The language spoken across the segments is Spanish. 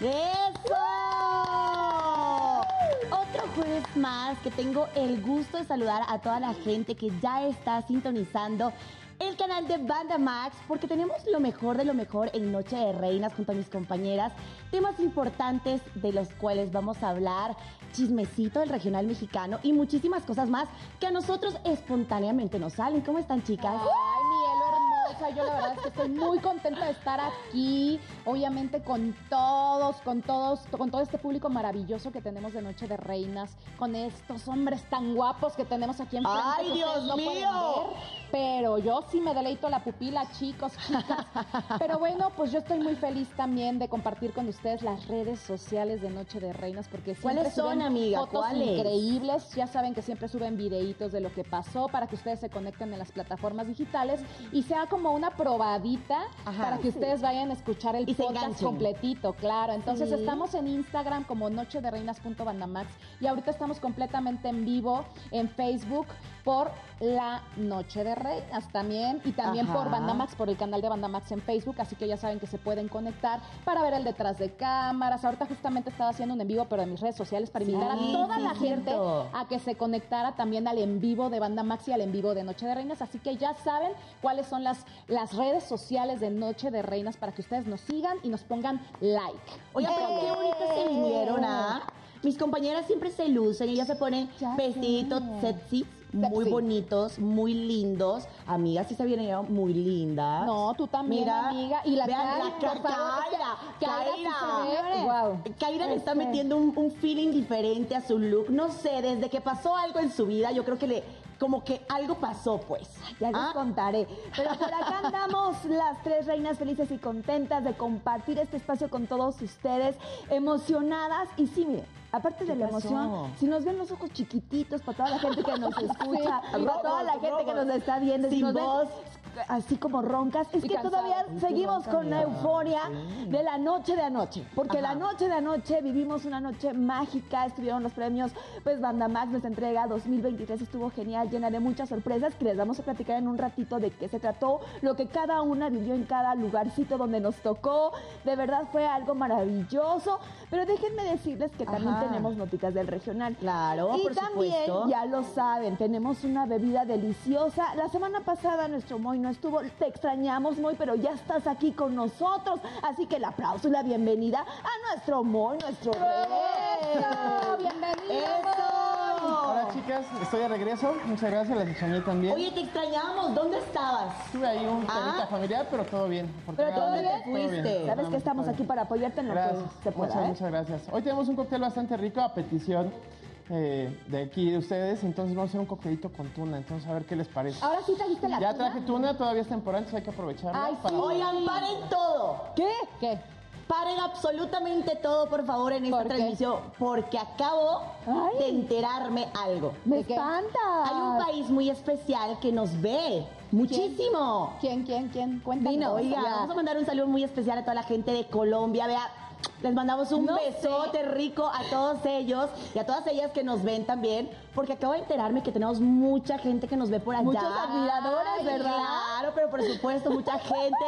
¡Eso! Otro jueves más que tengo el gusto de saludar a toda la gente que ya está sintonizando el canal de Banda Max porque tenemos lo mejor de lo mejor en Noche de Reinas junto a mis compañeras, temas importantes de los cuales vamos a hablar, chismecito del regional mexicano y muchísimas cosas más que a nosotros espontáneamente nos salen. ¿Cómo están chicas? Ay, Mielo hermosa, yo la verdad es que estoy muy contenta de estar aquí, obviamente con todos, con todos, con todo este público maravilloso que tenemos de Noche de Reinas, con estos hombres tan guapos que tenemos aquí en ¡Ay, que Dios no pueden mío! ver, pero yo sí me deleito la pupila, chicos, chicas. Pero bueno, pues yo estoy muy feliz también de compartir con ustedes las redes sociales de Noche de Reinas porque siempre ¿Cuáles son, suben amiga? fotos ¿Cuáles? increíbles. Ya saben que siempre suben videitos de lo que pasó para que ustedes se conecten en las plataformas digitales y sea como una probadita Ajá. para que ustedes vayan a escuchar el Y podcast completito, claro. Entonces Sí. estamos en Instagram como Noche de Reinas.bandamax y ahorita estamos completamente en vivo en Facebook por la Noche de Reinas también y también Ajá. por Bandamax, por el canal de Bandamax en Facebook, así que ya saben que se pueden conectar para ver el detrás de cámaras. Ahorita justamente estaba haciendo un en vivo, pero en mis redes sociales para invitar Sí, a toda sí, la gente cierto. a que se conectara también al en vivo de Banda Max y al en vivo de Noche de Reinas. Así que ya saben cuáles son las, las redes sociales de Noche de Reinas para que ustedes nos sigan y nos pongan like. Oigan, pero qué bonitas se vinieron, ¿ah? Mis compañeras siempre se lucen, ellas se ponen vestiditos sexy, muy Sexy. bonitos, muy lindos. Amigas, sí se vienen muy lindas. No, tú también, Mira, amiga. Y la vean, Cari, la por favor, Kaira, Kaira Kaira. Kaira le está Este. metiendo un, un feeling diferente a su look. No sé, desde que pasó algo en su vida, yo creo que le, como que algo pasó, pues. Ya les ¿Ah? contaré. Pero por acá andamos las tres reinas felices y contentas de compartir este espacio con todos ustedes, emocionadas. Y sí, miren, aparte de la pasó? emoción, si nos ven los ojos chiquititos para toda la gente que nos escucha, Sí, para toda la gente que nos está viendo, si Sin nos ven voz. así como roncas, es que todavía seguimos con la euforia Sí. de la noche de anoche. Porque Ajá. la noche de anoche vivimos una noche mágica, estuvieron los premios, pues Banda Max, nuestra entrega 2023 estuvo genial, llena de muchas sorpresas que les vamos a platicar en un ratito de qué se trató, lo que cada una vivió en cada lugarcito donde nos tocó. De verdad fue algo maravilloso. Pero déjenme decirles que también Ajá. Tenemos noticas del regional. Claro, y por también, supuesto. ya lo saben, tenemos una bebida deliciosa. La semana pasada nuestro Moy no estuvo, te extrañamos Moy, pero ya estás aquí con nosotros. Así que el aplauso y la bienvenida a nuestro Moy, nuestro rey. ¡Bienvenido! ¡Eso! Hola chicas, estoy de regreso. Muchas gracias, las extrañé también. Oye, te extrañamos, ¿dónde estabas? Tuve ahí un Ah. temita familiar, pero todo bien. Pero todo bien, fuiste. Sabes que estamos aquí para apoyarte en lo Gracias, que se pueda. muchas, ¿eh? muchas gracias. Hoy tenemos un cóctel bastante rico a petición eh, de aquí de ustedes, entonces vamos a hacer un coctelito con tuna, entonces a ver qué les parece. Ahora sí trajiste la ya tuna? traje tuna, todavía es temporada, entonces hay que aprovecharla. Ay, para- sí. Oigan, paren todo. ¿Qué? ¿Qué? Paren absolutamente todo, por favor, en esta transmisión, porque acabo Ay. de enterarme algo. ¡Me espanta! Hay un país muy especial que nos ve muchísimo. ¿Quién, quién, quién? Cuéntanos. Vino, oiga, vamos a mandar un saludo muy especial a toda la gente de Colombia. Vea, les mandamos un No besote rico a todos ellos y a todas ellas que nos ven también, porque acabo de enterarme que tenemos mucha gente que nos ve por allá. Muchos admiradores, ¿verdad? Claro, pero por supuesto, mucha gente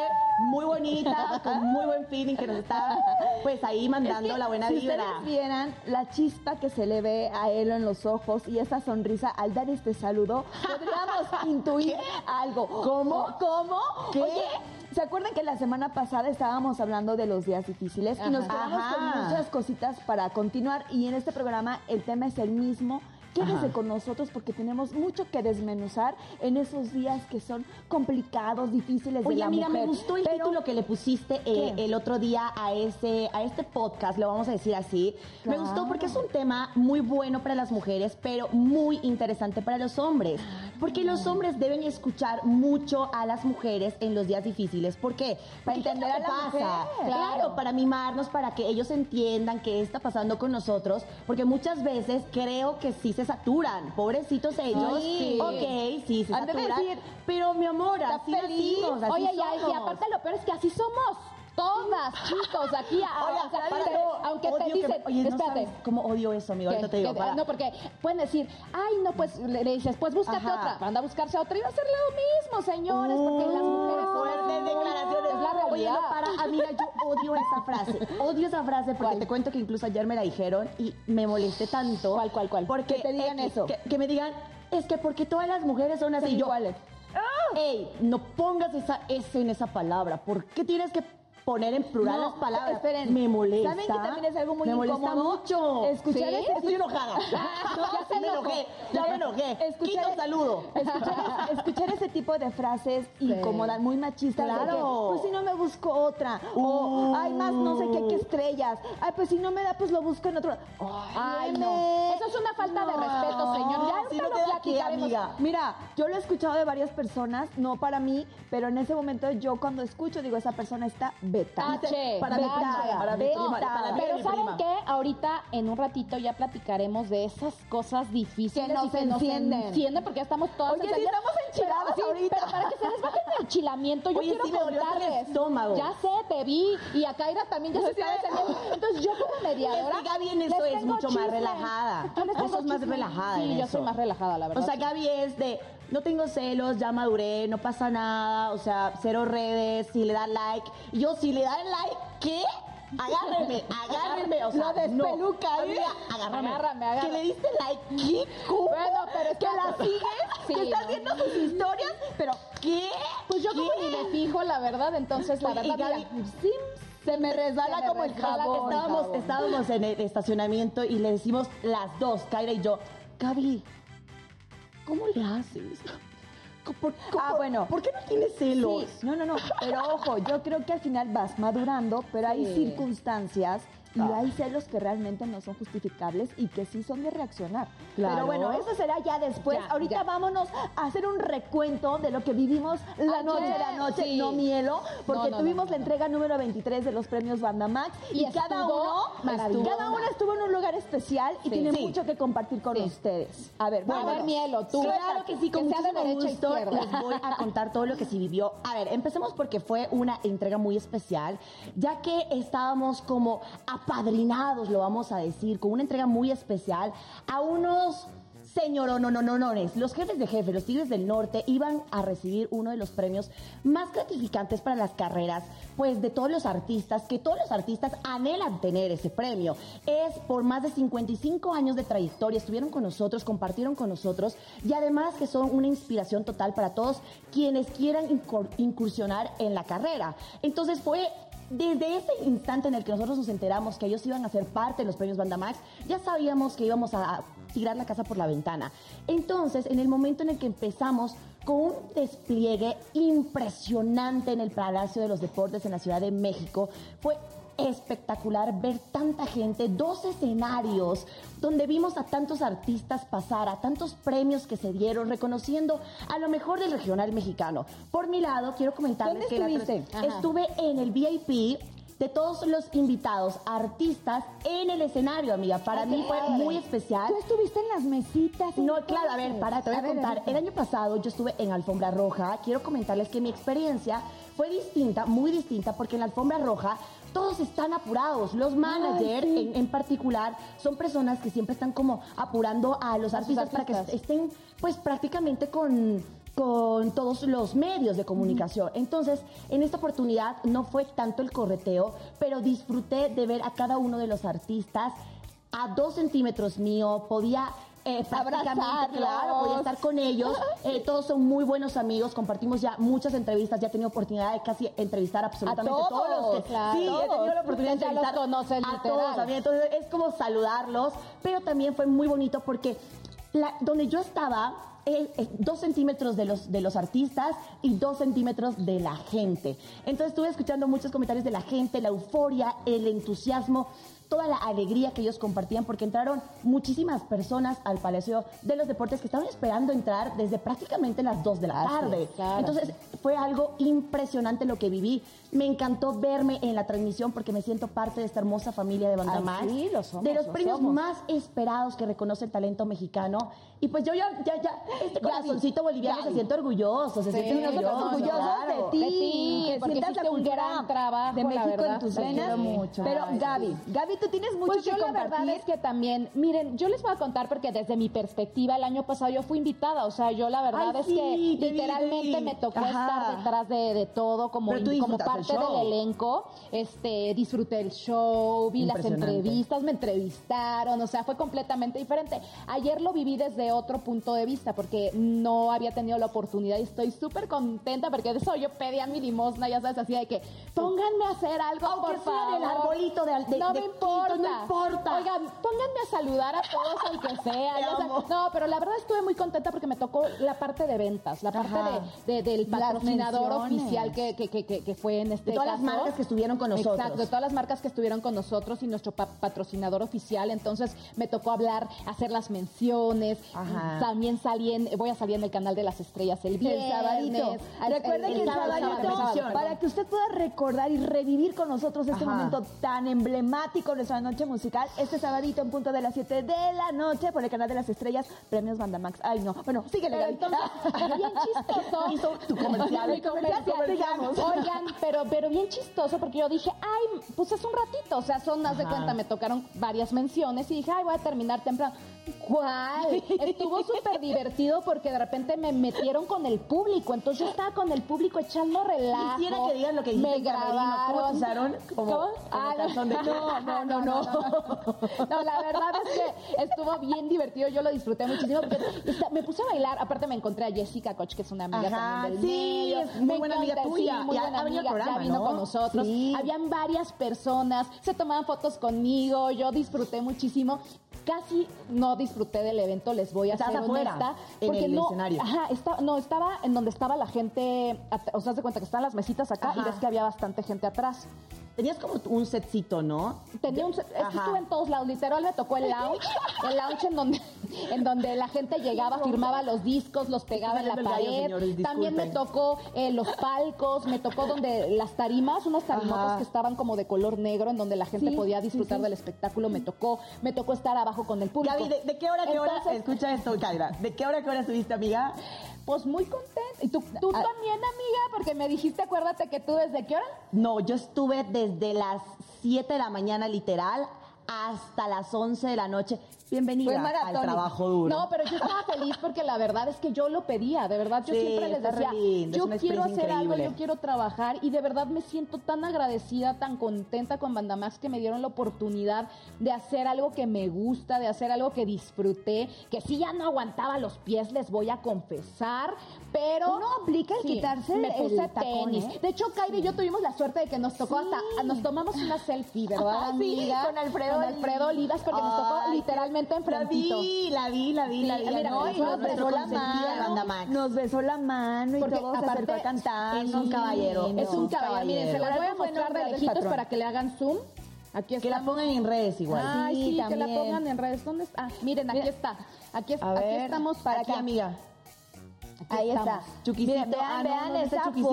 muy bonita, con muy buen feeling que nos está pues ahí mandando Es que la buena si vibra. ustedes vieran la chispa que se le ve a él en los ojos y esa sonrisa al dar este saludo, podríamos intuir algo. ¿Cómo? ¿Cómo? ¿Qué? Oye, ¿se acuerdan que la semana pasada estábamos hablando de los días difíciles y nos Ajá. quedamos con muchas cositas para continuar y en este programa el tema es el mismo. Quédese Ajá. con nosotros porque tenemos mucho que desmenuzar en esos días que son complicados, difíciles de la amiga, me mujer. gustó el Pero- título que le pusiste eh, ¿Qué? el otro día a ese a este podcast, lo vamos a decir así. Me gustó porque es un tema muy bueno para las mujeres, pero muy interesante para los hombres. Porque los hombres deben escuchar mucho a las mujeres en los días difíciles. ¿Por qué? Para Porque ¿qué entender la pasa? mujer. Claro, Claro. para mimarnos, para que ellos entiendan qué está pasando con nosotros. Porque muchas veces creo que sí se saturan. Pobrecitos ellos. Sí. Ok, sí, se saturan. decir, pero mi amor, ¿Estás así nacimos, así Oye, ya, y somos. aparte lo peor es que así somos. Todas, chicos, aquí. a- Oye, o sea, para te- no, aunque te que- dicen, oye, no espérate. sabes cómo odio eso, amigo. que- Ahorita te digo, que- para. no, porque pueden decir, ay, no, pues le, le dices, pues búscate Ajá. otra. Anda a buscarse otra y va a ser lo mismo, señores, porque las mujeres Fuertes declaraciones. Oye, no para, amiga, yo odio esa frase. Odio esa frase porque ¿Cuál? te cuento que incluso ayer me la dijeron y me molesté tanto. ¿Cuál, cuál, cuál? Porque Que te digan eh, eso. Que, que me digan, es que porque todas las mujeres son así. Yo, iguales. Ey, no pongas esa S en esa palabra. ¿Por qué tienes que poner en plural No, las palabras? esperen. Me molesta. ¿Saben que también es algo muy Me molesta mucho. Escuchar ¿Sí? ese Estoy enojada. ya se me enojé. Ya me enojé. Escuchar Quito es- saludo. Escuchar, ese- escuchar ese tipo de frases incomodan, muy machistas. Claro. que, pues si no me busco otra. O, Uh. ay, más no sé qué, qué estrellas. Ay, pues si no me da, pues lo busco en otro. Ay, no. Eso es una falta de respeto, señor. Ya si no lo aquí, platicaremos. amiga. Mira, yo lo he escuchado de varias personas, no para mí, pero en ese momento yo cuando escucho digo, esa persona está beta. Tache, para mi tache. prima, para mi prima, Beta. para mí Pero mi ¿saben prima. qué? Ahorita, en un ratito, ya platicaremos de esas cosas difíciles Que nos y que nos encienden. encienden porque ya estamos todas Oye, sí estamos enchiladas Pero- sí, ahorita. Pero para que se les baje el enchilamiento, yo Oye, quiero sí, hasta el contarles. estómago. Ya sé, te vi. Y a Kaira también ya se está encendiendo. Entonces, yo como mediadora... Es que Gaby en eso les es mucho más chisme. relajada. Yo les sos más relajada Sí, en yo eso. soy más relajada, la verdad. O sea, Gaby es de, no tengo celos, ya maduré, no pasa nada, o sea, cero redes, si le dan like. Yo, si le dan like, ¿qué? Agárrenme, agárrenme, o sea, despeluca, no. ¿eh? Amiga, agárrame. Agárrame, agárrame. Que le diste like, ¿qué? ¿Cómo? Bueno, pero es que la sigues, Sí, que estás viendo sus historias, pero ¿qué? Pues yo como ni me fijo, la verdad, entonces la verdad, mira, sí, se me resbala Se me como el jabón. Estábamos, jabón. estábamos en el estacionamiento y le decimos las dos, Kaira y yo, Gaby, ¿cómo le haces? ¿Por, Ah, bueno. ¿Por qué no tienes celos? Sí, no, no, no. Pero ojo, yo creo que al final vas madurando, pero hay circunstancias y Ah. hay celos que realmente no son justificables y que sí son de reaccionar. Claro. Pero bueno, eso será ya después. Ya, Ahorita ya. vámonos a hacer un recuento de lo que vivimos la Ayer, noche de la noche, sí. no mielo, porque No, no, tuvimos no, la entrega número 23 de los premios Banda Max y, Y cada estuvo uno maravillosa. cada uno estuvo en un lugar especial y Sí. tiene Sí. mucho que compartir con Sí. ustedes. A ver, a ver, vámonos. mielo, tú. Claro que sí, con que sea de derecha gusto izquierda. les voy a contar todo lo que se vivió. A ver, empecemos porque fue una entrega muy especial, ya que estábamos como apadrinados, lo vamos a decir, con una entrega muy especial a unos señoronononones. Los jefes de jefe, los Tigres del Norte, iban a recibir uno de los premios más gratificantes para las carreras, pues de todos los artistas, que todos los artistas anhelan tener ese premio. Es por más de 55 años de trayectoria, estuvieron con nosotros, compartieron con nosotros y además que son una inspiración total para todos quienes quieran incur- incursionar en la carrera. Entonces fue desde ese instante en el que nosotros nos enteramos que ellos iban a ser parte de los premios Banda Max, ya sabíamos que íbamos a tirar la casa por la ventana. Entonces, en el momento en el que empezamos con un despliegue impresionante en el Palacio de los Deportes en la Ciudad de México, fue espectacular ver tanta gente, dos escenarios donde vimos a tantos artistas pasar, a tantos premios que se dieron, reconociendo a lo mejor del regional mexicano. Por mi lado, quiero comentarles ¿Dónde que la estuve en el VIP de todos los invitados, artistas en el escenario, amiga. Para mí fue muy especial. Tú estuviste en las mesitas. No, claro, a ver, para, te voy a, contar. El año pasado yo estuve en Alfombra Roja. Quiero comentarles que mi experiencia fue distinta, muy distinta, porque en la Alfombra Roja todos están apurados. Los managers, sí. en, en particular, son personas que siempre están como apurando a los artistas, para que estén, pues, prácticamente con con todos los medios de comunicación. Entonces, en esta oportunidad no fue tanto el correteo, pero disfruté de ver a cada uno de los artistas a dos centímetros mío, podía eh, prácticamente, Abrazarlos. claro, podía estar con ellos. Eh, todos son muy buenos amigos, compartimos ya muchas entrevistas, ya he tenido oportunidad de casi entrevistar absolutamente A todos. todos, los que- claro. sí, he tenido la oportunidad de los entrevistar a literal. todos, amiga. entonces es como saludarlos, pero también fue muy bonito porque la- donde yo estaba eh, eh, dos centímetros de los, de los artistas y dos centímetros de la gente. Entonces estuve escuchando muchos comentarios de la gente, la euforia, el entusiasmo, toda la alegría que ellos compartían porque entraron muchísimas personas al Palacio de los Deportes que estaban esperando entrar desde prácticamente las 2 de la tarde. claro. Entonces fue algo impresionante lo que viví. Me encantó verme en la transmisión porque me siento parte de esta hermosa familia de Banda Ay, Max. sí, lo somos, de los lo premios somos. más esperados que reconoce el talento mexicano. Y pues yo ya, ya, ya, este corazoncito boliviano se Gaby. siente orgulloso, se siente nosotros orgulloso. orgullosos claro. de ti, De ti, que sientas la un gran trabajo, de la México verdad. en tus venas. mucho. Pero Gaby, Gaby, tú tienes mucho Pues que yo la verdad es que también, miren, yo les voy a contar porque desde mi perspectiva el año pasado yo fui invitada, o sea, yo la verdad Ay, es sí, que vi, literalmente vi. me tocó Ajá. estar detrás de, de todo como, como parte del elenco, este, disfruté el show, vi las entrevistas, me entrevistaron, o sea, fue completamente diferente. Ayer lo viví desde otro punto de vista porque no había tenido la oportunidad y estoy súper contenta porque de eso yo pedía mi limosna, ya sabes, así de que pónganme a hacer algo, Aunque por sea favor. del arbolito de- de- no de me importa. no importa. Oigan, pónganme a saludar a todos aunque sea. Te amo. No, pero la verdad estuve muy contenta porque me tocó la parte de ventas, la parte de, de- del patrocinador oficial que, que, que, que- fue en este De todas las marcas que estuvieron con nosotros. Exacto, de todas las marcas que estuvieron con nosotros y nuestro pa- patrocinador oficial. Entonces me tocó hablar, hacer las menciones. Ajá. También salí en, voy a salir en el canal de las estrellas el viernes. El sabadito. Al- Recuerden que el sabadito, para que usted pueda recordar y revivir con nosotros este Ajá. momento tan emblemático nuestra noche musical, este sabadito en punto de las 7 de la noche por el canal de las estrellas, premios Bandamax. Ay, no. Bueno, síguele, Pero entonces, bien chistoso. Hizo tu comercial. Mi comercial, sigamos. Oigan, pero, pero bien chistoso porque yo dije, ay, pues es un ratito, o sea, son, haz de cuenta, me tocaron varias menciones y dije, ay, voy a terminar temprano. ¿Cuál? Estuvo súper divertido porque de repente me metieron con el público, entonces yo estaba con el público echando relajo. Quisiera que digas lo que dijiste Me camerino. ¿Cómo te grabaron. usaron? Como- ¿Cómo? como Ah, de- no, no, no, no. No, la verdad es que estuvo bien divertido, yo lo disfruté muchísimo. me puse a bailar, aparte me encontré a Jessica Koch, que es una amiga también del sí, muy buena amiga tuya. muy buena amiga, ya vino ¿no? con nosotros. Habían varias personas, se tomaban fotos conmigo, yo disfruté muchísimo. Casi no disfruté del evento, les voy a Estás ser afuera, honesta. en porque el no, escenario. Ajá, está- no, estaba en donde estaba la gente, o sea, de cuenta que están las mesitas acá y ves que había bastante gente atrás. Tenías como un setcito, ¿no? Tenía un, es que estuve en todos lados, literal me tocó el lounge, el lounge en donde, en donde la gente llegaba, firmaba los discos, los pegaba en la gallo, pared. señores, También me tocó eh, los palcos, me tocó donde las tarimas, unas tarimotas Ajá. que estaban como de color negro, en donde la gente Sí, podía disfrutar sí. del espectáculo, me tocó, me tocó estar abajo con el público. Gaby, ¿de, de qué hora qué hora? Escucha esto, Kaira. ¿De qué hora qué hora estuviste, amiga? Pues muy contenta. Y tú, tú Ah. también, amiga, porque me dijiste, acuérdate que tú desde qué hora? No, yo estuve desde las 7 de la mañana, literal, hasta las 11 de la noche. Bienvenida Fue al trabajo duro. No, pero yo estaba feliz porque la verdad es que yo lo pedía, de verdad. Yo Sí, siempre les decía, lindo, yo quiero hacer algo, yo quiero trabajar y de verdad me siento tan agradecida, tan contenta con Bandamax que me dieron la oportunidad de hacer algo que me gusta, de hacer algo que disfruté, que sí ya no aguantaba los pies, les voy a confesar, pero Uno aplica el quitarse me el puse tacón, tenis. ¿eh? De hecho, Kaide y yo tuvimos la suerte de que nos tocó Sí. hasta, nos tomamos una selfie, ¿verdad, Sí, amiga? con Alfredo Con Alfredo Olivas, porque nos tocó literalmente La enfrentito. vi, la vi, la vi, la vi. Sí, mira, ¿no? nos Y nos besó la mano. Nos besó la mano y todo se aparte acercó a cantar. es un caballero. Es un caballero. Miren, se las voy a mostrar de lejitos para que le hagan zoom. Aquí está. Que la pongan en redes igual. Ay, Sí, sí, que la pongan en redes. ¿Dónde está? Ah, miren, aquí Mira. está. Aquí, es- aquí estamos para Aquí, acá. amiga. Ahí está. Chuquisito. Miren, vean, Ah, vean no, esa Chuquisito.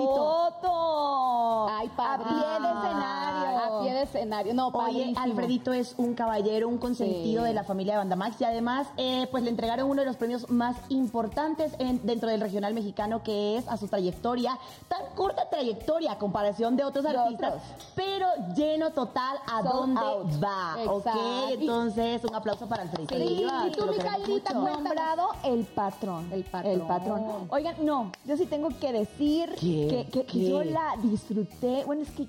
foto. Ay, A padre. pie de escenario. A pie de escenario. No, Oye. Alfredito es un caballero, un consentido Sí. de la familia de Bandamax y además eh, pues le entregaron uno de los premios más importantes en- dentro del regional mexicano que es a su trayectoria, tan corta trayectoria a comparación de otros De artistas, otros. pero lleno total a Sold dónde out. va, Exacto. ¿ok? Entonces un aplauso para Alfredito Sí, y tú, mi nombrado el patrón. El patrón. El patrón. Oigan, no, yo sí tengo que decir ¿Qué? que, que- que ¿Qué? yo la disfruté. Bueno, es que,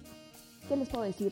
¿qué les puedo decir?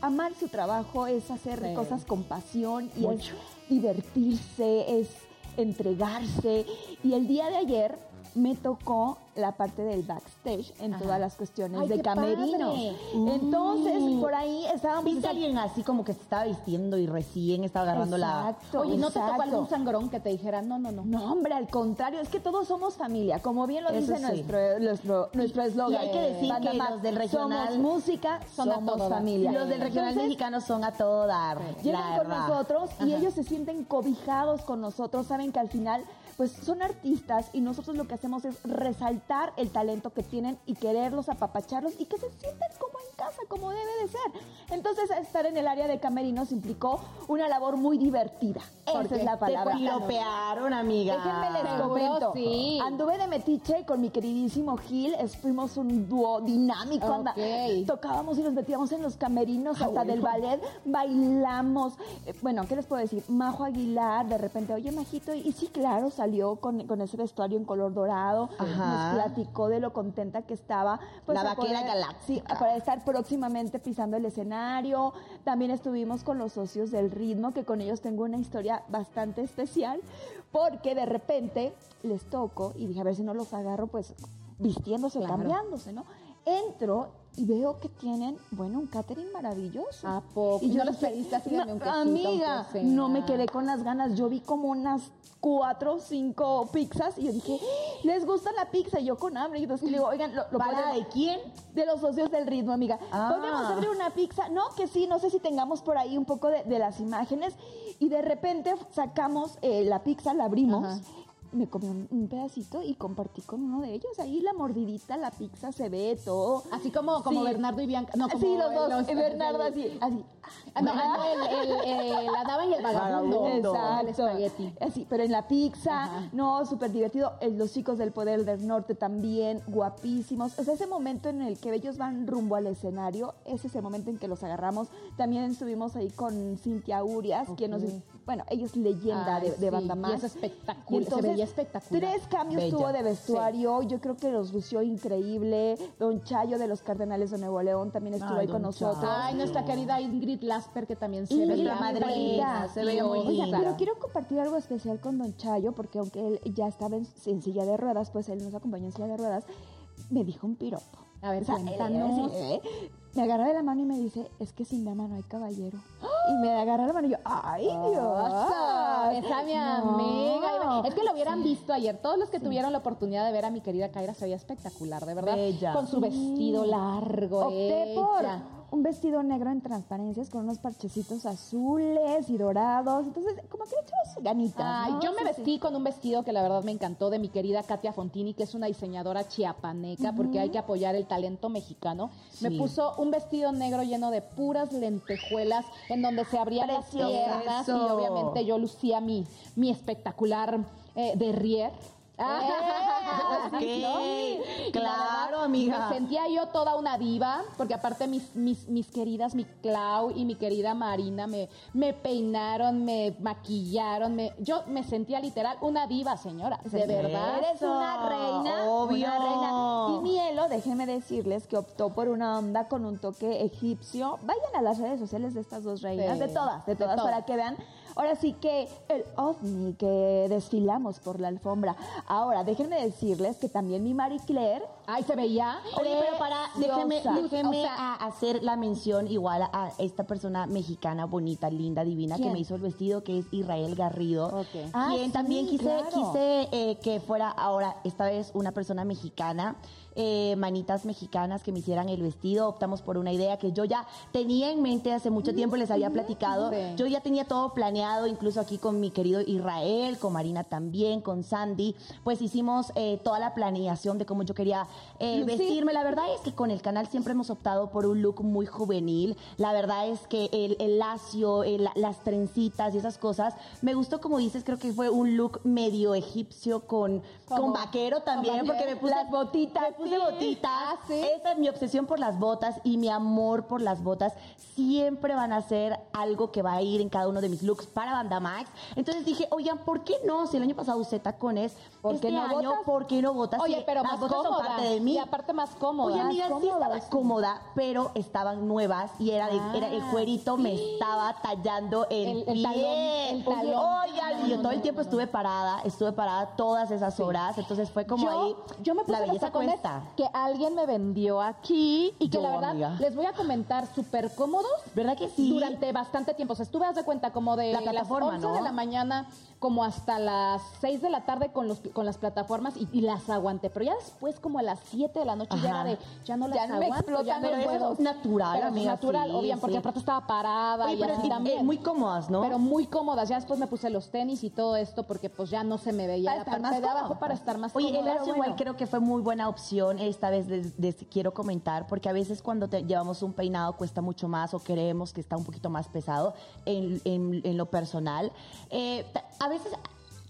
Amar su trabajo es hacer Sí. cosas con pasión y Mucho. es divertirse, es entregarse. Y el día de ayer me tocó la parte del backstage en Ajá. todas las cuestiones Ay, de camerinos. padre. Entonces, Mm. por ahí estábamos... ¿Viste a alguien así como que se estaba vistiendo y recién estaba agarrando la... Exacto, Oye, ¿no te tocó algún sangrón que te dijera, no, no, no? No, hombre, al contrario, es que todos somos familia, como bien lo Eso dice sí. nuestro nuestro nuestro eslogan. y hay que decir que Max, los del regional somos música, son a somos todo dar. familia. Los del regional Entonces, mexicano son a todo dar, llegan la con nosotros y ellos se sienten cobijados con nosotros, saben que al final pues son artistas y nosotros lo que hacemos es resaltar el talento que tienen y quererlos apapacharlos y que se sientan como en casa como debe de ser. Entonces, estar en el área de camerinos implicó una labor muy divertida. Esa es la palabra. Te piropearon, amiga. Déjenme les comento. sí. Anduve de metiche con mi queridísimo Gil. Fuimos un dúo dinámico. anda- Ok. Tocábamos y nos metíamos en los camerinos hasta del ballet. Bailamos. Eh, bueno, ¿qué les puedo decir? Majo Aguilar, de repente, oye, Majito. Y sí, claro, salió con, con ese vestuario en color dorado. Ajá. Nos platicó de lo contenta que estaba. pues, La vaquera Sí, galáctica. para estar próximamente pisando el escenario. También estuvimos con los socios del ritmo, que con ellos tengo una historia bastante especial, porque de repente les toco y dije, a ver si no los agarro, pues vistiéndose, Claro. cambiándose, ¿no? Entro y veo que tienen, bueno, un catering maravilloso. ¿A poco? Y yo ¿No les pediste así, "No, dame un Amiga, aunque sea"? no me quedé con las ganas. Yo vi como unas cuatro o cinco pizzas y yo dije, ¿les gusta la pizza? Y yo con hambre. Y entonces le digo, oigan, ¿lo, lo ¿Para podemos- de quién? de los socios del ritmo, amiga. Ah. ¿Podemos abrir una pizza? No, que sí, no sé si tengamos por ahí un poco de, de las imágenes. Y de repente sacamos eh, la pizza, la abrimos. Ajá. Me comí un, un pedacito y compartí con uno de ellos. Ahí la mordidita, la pizza se ve todo. Así como, como Sí. Bernardo y Bianca. No, como sí, los dos. los- Bernardo así, así. Ah, no, ah, no, el, el, el- la dama y el vagabundo. Exacto. El espagueti. Así, pero en la pizza, Ajá. no, súper divertido. Los chicos del Poder del Norte también, guapísimos. O sea, ese momento en el que ellos van rumbo al escenario, ese es el momento en que los agarramos. También estuvimos ahí con Cintia Urias, quien nos, bueno, ella es leyenda Ay, de, de sí, Banda y Más. es espectacular, Y entonces, se veía espectacular. Tres cambios Bella. tuvo de vestuario, yo creo que los lució increíble. Don Chayo de los Cardenales de Nuevo León también estuvo Ay, ahí con nosotros. Ay, nuestra querida Ingrid Lasper, que también se ve la madrina, se preciosa. Oiga, pero quiero compartir algo especial con Don Chayo, porque aunque él ya estaba en, en silla de ruedas, pues él nos acompañó en silla de ruedas, me dijo un piropo. A ver, O sea, cuéntanos. él- me agarra de la mano y me dice, es que sin dama no hay caballero. Y me agarra la mano y yo, ¡ay, Osa, Dios! Esa mi No. amiga. Es que lo hubieran visto ayer. Todos los que tuvieron la oportunidad de ver a mi querida Kaira se veía espectacular, de verdad. Bella. Con su vestido largo. Opté por. Un vestido negro en transparencias con unos parchecitos azules y dorados. Entonces, como que le echamos ganitas. Ay, ¿no? yo me Sí, vestí con un vestido que la verdad me encantó de mi querida Katia Fontini, que es una diseñadora chiapaneca, porque hay que apoyar el talento mexicano. Me puso un vestido negro lleno de puras lentejuelas, en donde se abrían las piernas y obviamente yo lucía mi, mi espectacular eh, derrier. Ok, la claro, verdad, amiga. Me sentía yo toda una diva, porque aparte mis, mis, mis queridas, mi Clau y mi querida Marina me, me peinaron, me maquillaron, me, yo me sentía literal una diva, señora, de verdad. Eres una reina. obvio. Una reina. Y Mielo, déjenme decirles que optó por una onda con un toque egipcio. Vayan a las redes sociales de estas dos reinas, Sí, de todas, de todas. para que vean. Ahora sí que el ovni que desfilamos por la alfombra. Ahora, déjenme decirles que también mi Marie Claire Ay, se veía. Oye, pero para, déjeme, déjeme O sea- a- hacer la mención igual a esta persona mexicana, bonita, linda, divina, ¿Quién? que me hizo el vestido, que es Israel Garrido. Ok. Ah, quien sí, también quise, claro. quise eh, que fuera ahora, esta vez, una persona mexicana, eh, manitas mexicanas que me hicieran el vestido. Optamos por una idea que yo ya tenía en mente hace mucho tiempo, les había platicado. Yo ya tenía todo planeado, incluso aquí con mi querido Israel, con Marina también, con Sandy. Pues hicimos eh, toda la planeación de cómo yo quería eh, vestirme. La verdad es que con el canal siempre hemos optado por un look muy juvenil. La verdad es que el, el lacio, el- las trencitas y esas cosas, me gustó como dices, creo que fue un look medio egipcio con, con vaquero también, porque me puse Las botitas, puse sí. botitas. Ah, ¿sí? Esa es mi obsesión por las botas y mi amor por las botas siempre van a ser algo que va a ir en cada uno de mis looks para Banda Max. Entonces dije, oigan, ¿por qué no? Si el año pasado usé tacones, ¿Por este qué no año, botas? ¿por qué no botas? Oye, pero las más botas cómoda. son parte de mí. Y aparte más cómoda. Oye, amiga, sí estaba cómoda, pero estaban nuevas y era, de- era el cuerito me estaba tallando el, El- el pie. talón, el talón. Oigan, y yo todo el tiempo estuve parada, estuve parada todas esas horas, entonces fue como yo, ahí. yo me puse la belleza tacones que alguien me vendió aquí y que Yo, la verdad amiga. les voy a comentar súper cómodos ¿Verdad que sí? durante bastante tiempo. O sea, estuve, haz de cuenta, como de La plataforma, las 11 ¿no? de la mañana como hasta las 6 de la tarde con, los, con las plataformas y, y las aguanté. Pero ya después, como a las las 7 de la noche ya Ajá. era de, ya no las Ya me aguanto, explotan ya no los puedo. dedos. natural, Pero amiga, natural, sí, obviamente, porque sí. aparte estaba parada Oye, y así y- también. eh, muy cómodas, ¿no? Pero muy cómodas. Ya después me puse los tenis y todo esto porque pues ya no se me veía Para la estar parte más de abajo para estar más Oye, el cómoda. lazo igual creo que fue muy buena opción. Esta vez les, les quiero comentar, porque a veces cuando te- llevamos un peinado cuesta mucho más o queremos que está un poquito más pesado en, en- en lo personal. Eh, a veces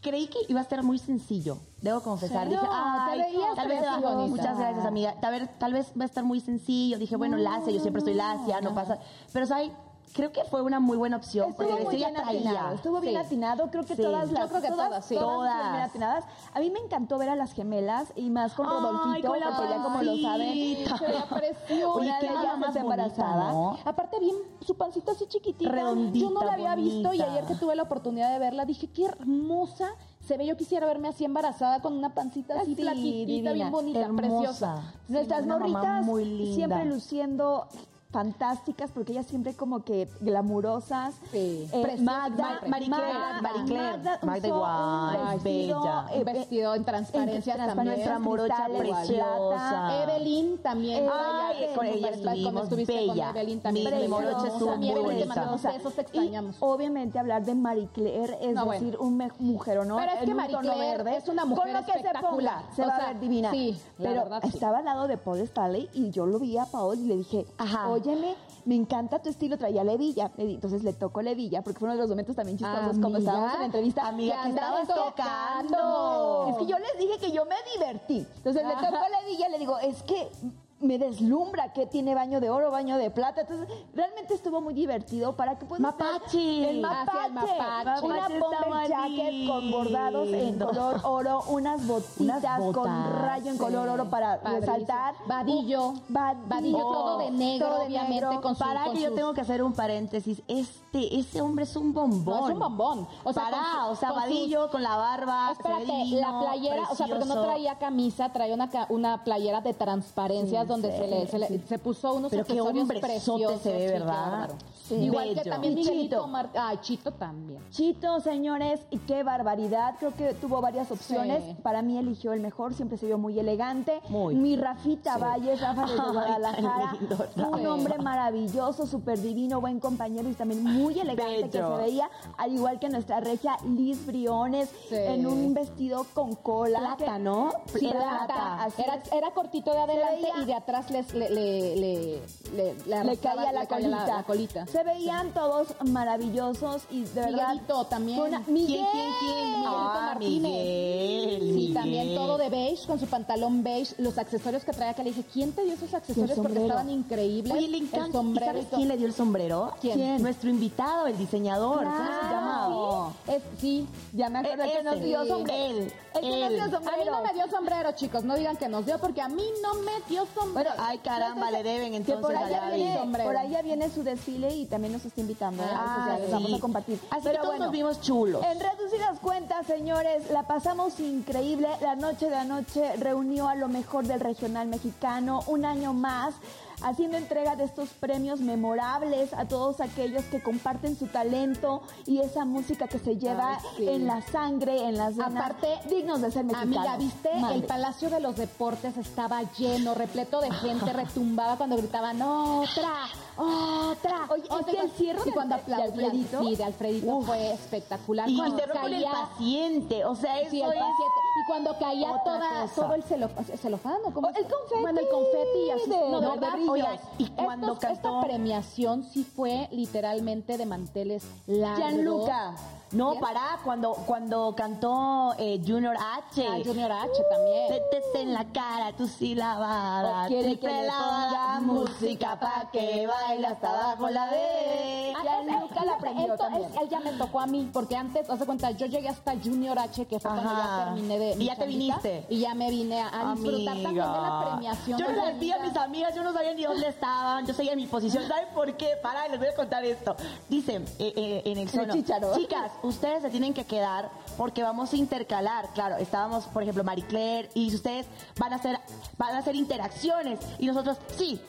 creí que iba a ser muy sencillo, debo confesar. Sí. Dije, No, ay, tal vez, muchas gracias, amiga. Tal vez, tal vez va a estar muy sencillo. Dije, bueno, lacia, yo siempre estoy lacia, no pasa. Pero, ¿sabes? Creo que fue una muy buena opción porque Estuvo muy ella bien traía. atinado, estuvo bien Sí. atinado, creo que Sí. todas Yo las creo que todas, sí. bien Todas. atinadas. A mí me encantó ver a las gemelas y más con Ay, Rodolfito, con la porque ya como lo saben, Una de ellas más embarazada. ¿no? Aparte bien, su pancita así chiquitita. Redondita, Yo no la había visto y ayer que tuve la oportunidad de verla dije, qué hermosa se ve. Yo quisiera verme así embarazada con una pancita así flaquitita, divina, bien bonita, hermosa. preciosa. Nuestras morritas muy siempre luciendo fantásticas porque ellas siempre como que glamurosas. Sí. Eh, Magda, Claire, Magda. Magda igual, un vestido, bella. eh, Un vestido en transparencias en también. Nuestra morocha preciosa. Evelyn también. Ay, ella- con ella estuvimos estuviste bella. Con Evelyn también. Mi- morocha estuvo muy Evelyn, te bonita. besos, te extrañamos. Y obviamente hablar de Marie Claire es No, bueno. decir, un me- mujer, ¿no? Pero es que verde, es una con mujer lo que se espectacular. ponga, se O va a ver divina. sí, Pero estaba al lado de Paul Stanley y yo lo vi a Paul y le dije, Ajá. Óyeme, me encanta tu estilo, traía levilla. Entonces le tocó levilla, porque fue uno de los momentos también chistosos como Amiga, estábamos en la entrevista. amiga, andabas estabas tocando. Es que yo les dije que yo me divertí. Entonces le tocó levilla, le digo, es que me deslumbra que tiene baño de oro, baño de plata. Entonces, realmente estuvo muy divertido para que puedas Mapache. El Ah, sí, el mapache. mapache. Una Mapache bomber jacket con bordados en color oro, unas botitas Unas con rayo en color sí. oro para Padrísimo. resaltar. Vadillo. Un vadillo. Vadillo todo de negro, Todo de obviamente, negro. con su- Para con que yo tengo que hacer un paréntesis. Este, ese hombre es un bombón. No, es un bombón. O sea, Para, con su- o sea, con sus- vadillo con la barba. Espérate, divino, la playera, o sea, porque no traía camisa, traía una, una playera de transparencias donde se, le, se, le- se puso unos Pero qué accesorios hombrezote preciosos. se ve, qué ¿verdad? Sí. Igual que también Miguelito Chito. Mar- Ay, Chito también. Chito, señores, y qué barbaridad. Creo que tuvo varias opciones. Sí. Para mí eligió el mejor, siempre se vio muy elegante. Muy. Mi Rafita Valles, Rafa Ay, Guadalajara. un hombre maravilloso, súper divino, buen compañero y también muy elegante que se veía, al igual que nuestra regia Liz Briones, en un vestido con cola. Plata, ¿no? Plata. plata. así Era, cortito de adelante y de atrás les, le, le, le, le, caía la colita. la colita. Se veían todos maravillosos y de verdad. Miguelito también. una- ¿Quién, Miguel. quién, quién? Miguelito Ah, Martínez. Miguel. Sí, Miguel. también todo de beige, con su pantalón beige, los accesorios que traía, que le dije, ¿quién te dio esos accesorios? Porque sombrero. estaban increíbles. Oye, le El encanta. ¿Y sombrero sabes quién le dio el sombrero? ¿Quién? Nuestro invitado, el diseñador. ¿Cómo se Claro. llama? Es, sí. Ya me acuerdo Eh, que nos dio sombrero. Él, El que nos dio A mí sombrero. no me dio sombrero, chicos. No digan que nos dio, porque a mí no me dio sombrero. Ay, caramba, le deben Que entonces por a allá, viene, sombrero. por allá viene su desfile y también nos está invitando. ¿eh? Ah, vamos a compartir. Así Pero que todos bueno, nos vimos chulos. En reducidas cuentas, señores, la pasamos increíble. La noche de anoche reunió a lo mejor del regional mexicano. Un año más haciendo entrega de estos premios memorables a todos aquellos que comparten su talento y esa música que se lleva Ay, sí. en la sangre, en las venas, Aparte, dignos de ser mexicanos. Amiga, ¿viste? Madre. El Palacio de los Deportes estaba lleno, repleto de gente, retumbaba cuando gritaban otra, otra. Oye, es otra". que el cierre y cuando de Alfredito. sí, de Alfredito Uf. fue espectacular. Y Cuando con el caía- paciente. O sea, eso Sí, el es... paciente. Y cuando caía toda, todo el celofán, celofán ¿o cómo Oh, el es? confeti Bueno, el confeti y así. de- no, de verdad. Y cuando estos- cantó- Esta premiación sí fue literalmente de manteles largos. Gianluca. No, ¿Ya? pará, cuando, cuando cantó eh, Junior H. Ah, Junior H también. Métete en la cara tu sílabada, O quiere que le ponga música pa' que baile hasta abajo la de. Ah, Gianluca él- la él- aprendió él, to- también. él- él ya me tocó a mí, porque antes, haz de cuenta, yo llegué hasta Junior H, que fue cuando ya terminé de. mi Y ya te viniste. Y ya me vine a, a disfrutar también de la premiación. Yo les vi a mis amigas, yo no sabía ni dónde estaban, yo seguía en mi posición. ¿Saben por qué? Pará, les voy a contar esto. Dicen eh, eh, en el sono, chícharo. chicas, ustedes se tienen que quedar porque vamos a intercalar. Claro, estábamos, por ejemplo, Marie Claire, y ustedes van a hacer, van a hacer interacciones. Y nosotros, sí,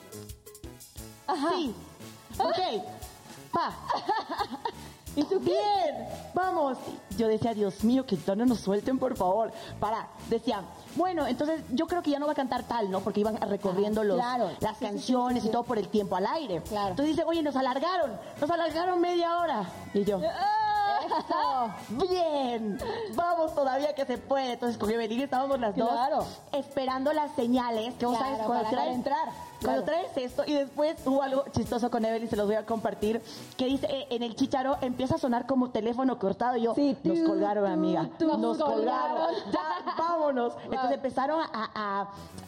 sí, ok, pa. ¿Y tú bien? Vamos. Yo decía, Dios mío, que no nos suelten, por favor. Para, decía, bueno, entonces yo creo que ya no va a cantar tal, ¿no? Porque iban recorriendo los, claro. las Sí, sí, canciones y todo por el tiempo al aire. Claro. Entonces dice, oye, nos alargaron, nos alargaron media hora. Y yo, Eso. bien, vamos todavía que se puede. Entonces con Evelyn estábamos las dos Claro. esperando las señales que vos Claro, sabes cuando traes entrar. Cuando Claro. traes esto y después hubo algo chistoso con Evelyn, se los voy a compartir, que dice eh, en el chicharo empieza a sonar como teléfono cortado y yo, Sí, nos tú, colgaron tú, amiga, tú. nos, Nos colgaron, colgaron. ya vámonos. Entonces empezaron a,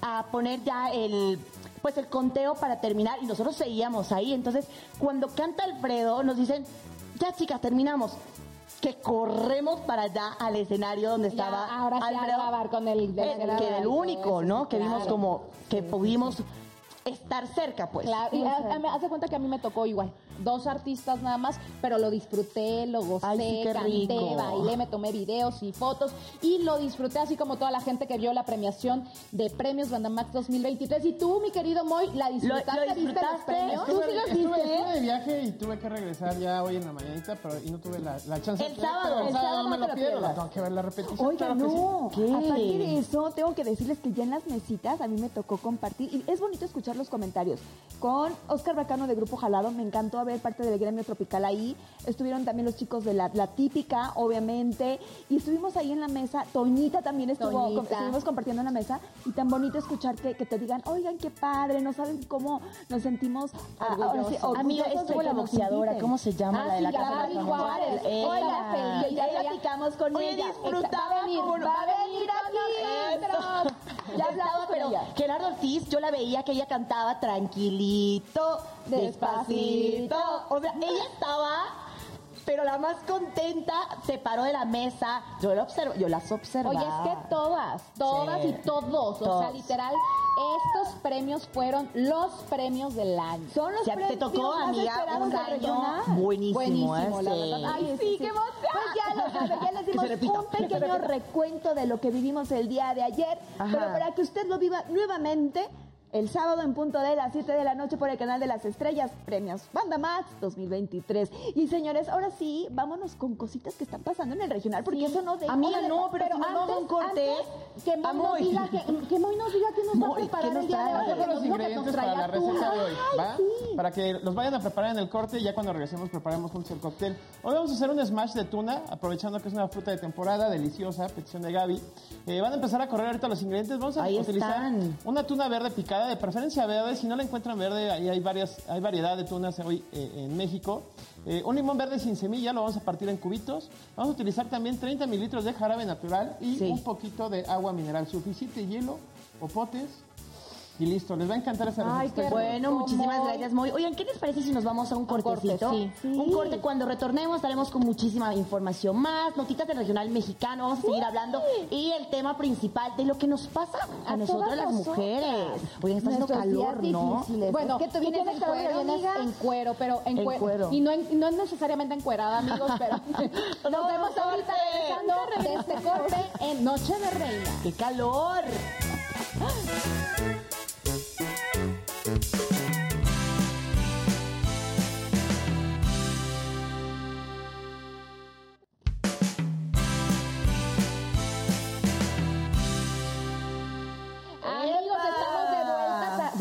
a- a poner ya el pues el conteo para terminar y nosotros seguíamos ahí. Entonces, cuando canta Alfredo, nos dicen, ya chicas, terminamos. Que corremos para allá al escenario donde Ya, estaba ahora sí a Alfredo. grabar con el- que y el único, ¿no? que vimos como que pudimos estar cerca, pues. Claro, y a- a- me hace cuenta que a mí me tocó igual. Dos artistas nada más, pero lo disfruté, lo gocé, Ay, sí, qué canté, rico. bailé, me tomé videos y fotos y lo disfruté así como toda la gente que vio la premiación de Premios Bandamax 2023. Y tú, mi querido Moy, la disfrutaste, lo ¿viste los premios? ¿Tú sí Estuve, los estuve- viste? estuve de viaje y tuve que regresar ya hoy en la mañanita, pero y no tuve la, la chance. El de sábado, el el sábado no me no lo pierdo, pierdas. tengo que ver la repetición. Oiga, claro que sí. no. ¿Qué? Aparte de eso, tengo que decirles que ya en las mesitas a mí me tocó compartir, y es bonito escuchar los comentarios. Con Oscar Bacano de Grupo Jalado, me encantó haber parte del gremio tropical ahí. Estuvieron también los chicos de la, la típica, obviamente, y estuvimos ahí en la mesa. Toñita también estuvo, Toñita. com- estuvimos compartiendo en la mesa, y tan bonito escuchar que, que te digan, oigan, qué padre, no saben cómo nos sentimos ah, sí, Orgullosos. Amiga, orgullosos estuvo de la que nos boxeadora. ¿cómo se llama? Ah, la de la sí, casa de Gaby Juárez. Ella. feliz. Ya, platicamos con Oye, ella. disfrutaba Va a venir, va a venir aquí. Ya con pero. Gerardo Ortiz, yo la veía que ella cantaba tranquilito, despacito. O sea, ella estaba, pero la más contenta, se paró de la mesa. Yo, la observo, yo las observaba. Oye, es que todas, todas Sí. y todos, o sea, literal, estos premios fueron los premios del año. Son los Si a ti te premios tocó, amiga, un año buenísimo. Buenísimo, ¿eh? la Sí. verdad. Ay, sí, qué emoción. Pues ya lo sabe, ya les dimos repita, un pequeño recuento de lo que vivimos el día de ayer, Ajá. pero para que usted lo viva nuevamente el sábado en punto de las 7 de la noche por el canal de las estrellas, premios Banda Max 2023. Y señores, ahora sí, vámonos con cositas que están pasando en el regional, porque eso no deja Amiga, de- no, pero, si nos vamos a un corte. antes, que Moy nos diga que, que Moy nos diga que nos va a Moy, preparar ¿qué nos el día de hoy. Los ingredientes para la tú. receta de hoy, ¿va? sí. Para que los vayan a preparar en el corte y ya cuando regresemos preparemos juntos el cóctel. Hoy vamos a hacer un smash de tuna, aprovechando que es una fruta de temporada, deliciosa, petición de Gaby. Eh, van a empezar a correr ahorita los ingredientes. Vamos a Ahí utilizar están. una tuna verde picada, de preferencia verde. Si no la encuentran verde, ahí hay varias, hay variedad de tunas hoy eh, en México. Eh, un limón verde sin semilla, lo vamos a partir en cubitos. Vamos a utilizar también 30 mililitros de jarabe natural y Sí. un poquito de agua mineral. Suficiente hielo, popotes y listo. Les va a encantar esa Ay, receta. qué Bueno, muchísimas gracias, Moy. Oigan, ¿qué les parece si nos vamos a un cortecito? corte, sí. Un corte cuando retornemos estaremos con muchísima información más, notitas del regional mexicano, vamos a seguir hablando y el tema principal de lo que nos pasa a, A nosotras las nosotras. mujeres. Oigan, está haciendo calor, ¿no? difíciles. Bueno, Es que tú vienes tienes en calor, cuero, vienes amiga. en cuero, pero en, En cuero. cuero. Y no, en- no es necesariamente encuerada, amigos, pero nos vemos ahorita regresando de este corte en Noche de Reina. ¡Qué calor!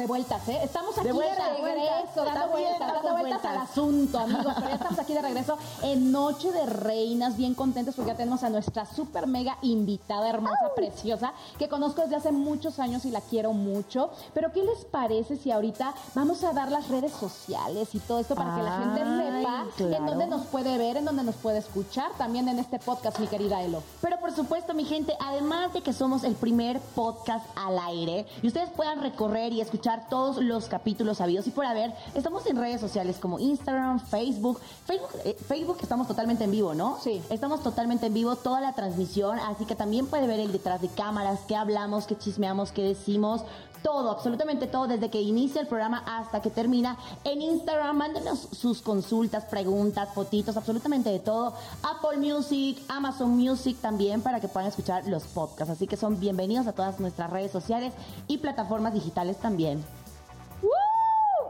de vueltas, ¿eh? Estamos aquí de, vueltas, regreso, dando vueltas, dando vueltas al asunto, amigos. Pero ya estamos aquí de regreso en Noche de Reinas, bien contentos porque ya tenemos a nuestra super mega invitada, hermosa, preciosa, que conozco desde hace muchos años y la quiero mucho. Pero, ¿qué les parece si ahorita vamos a dar las redes sociales y todo esto para que la gente sepa en dónde nos puede ver, en dónde nos puede escuchar, también en este podcast, mi querida Elo? Pero por supuesto, mi gente, además de que somos el primer podcast al aire y ustedes puedan recorrer y escuchar todos los capítulos habidos y por haber, estamos en redes sociales como Instagram, Facebook. Facebook, eh, Facebook estamos totalmente en vivo, ¿no? Sí. Estamos totalmente en vivo toda la transmisión, así que también puede ver el detrás de cámaras, qué hablamos, qué chismeamos, qué decimos. Todo, absolutamente todo, desde que inicia el programa hasta que termina. En Instagram, mándenos sus consultas, preguntas, fotitos, absolutamente de todo. Apple Music, Amazon Music también para que puedan escuchar los podcasts. Así que son bienvenidos a todas nuestras redes sociales y plataformas digitales también.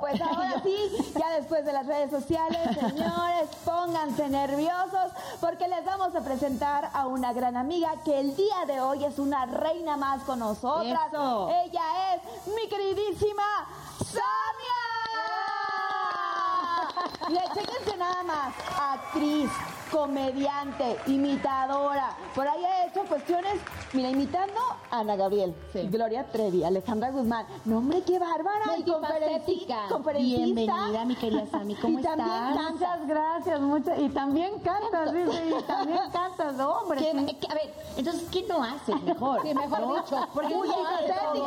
Pues ahora sí, ya después de las redes sociales, señores, pónganse nerviosos porque les vamos a presentar a una gran amiga que el día de hoy es una reina más con nosotras. Eso. Ella es mi queridísima Samia. Y chéquense nada más, actriz, comediante, imitadora. Por ahí ha hecho cuestiones, mira, imitando a Ana Gabriel, Sí. Gloria Trevi, Alejandra Guzmán. No, hombre, qué bárbara. Y conferencista. Bienvenida, mi querida Sammy, ¿cómo y también estás? canta. Muchas gracias, muchas. Y también cantas, sí, sí, y también cantas, hombre. ¿Qué- sí. qué- a ver, entonces, ¿qué no haces mejor? Sí, mejor ¿No? dicho. Porque estética. todo.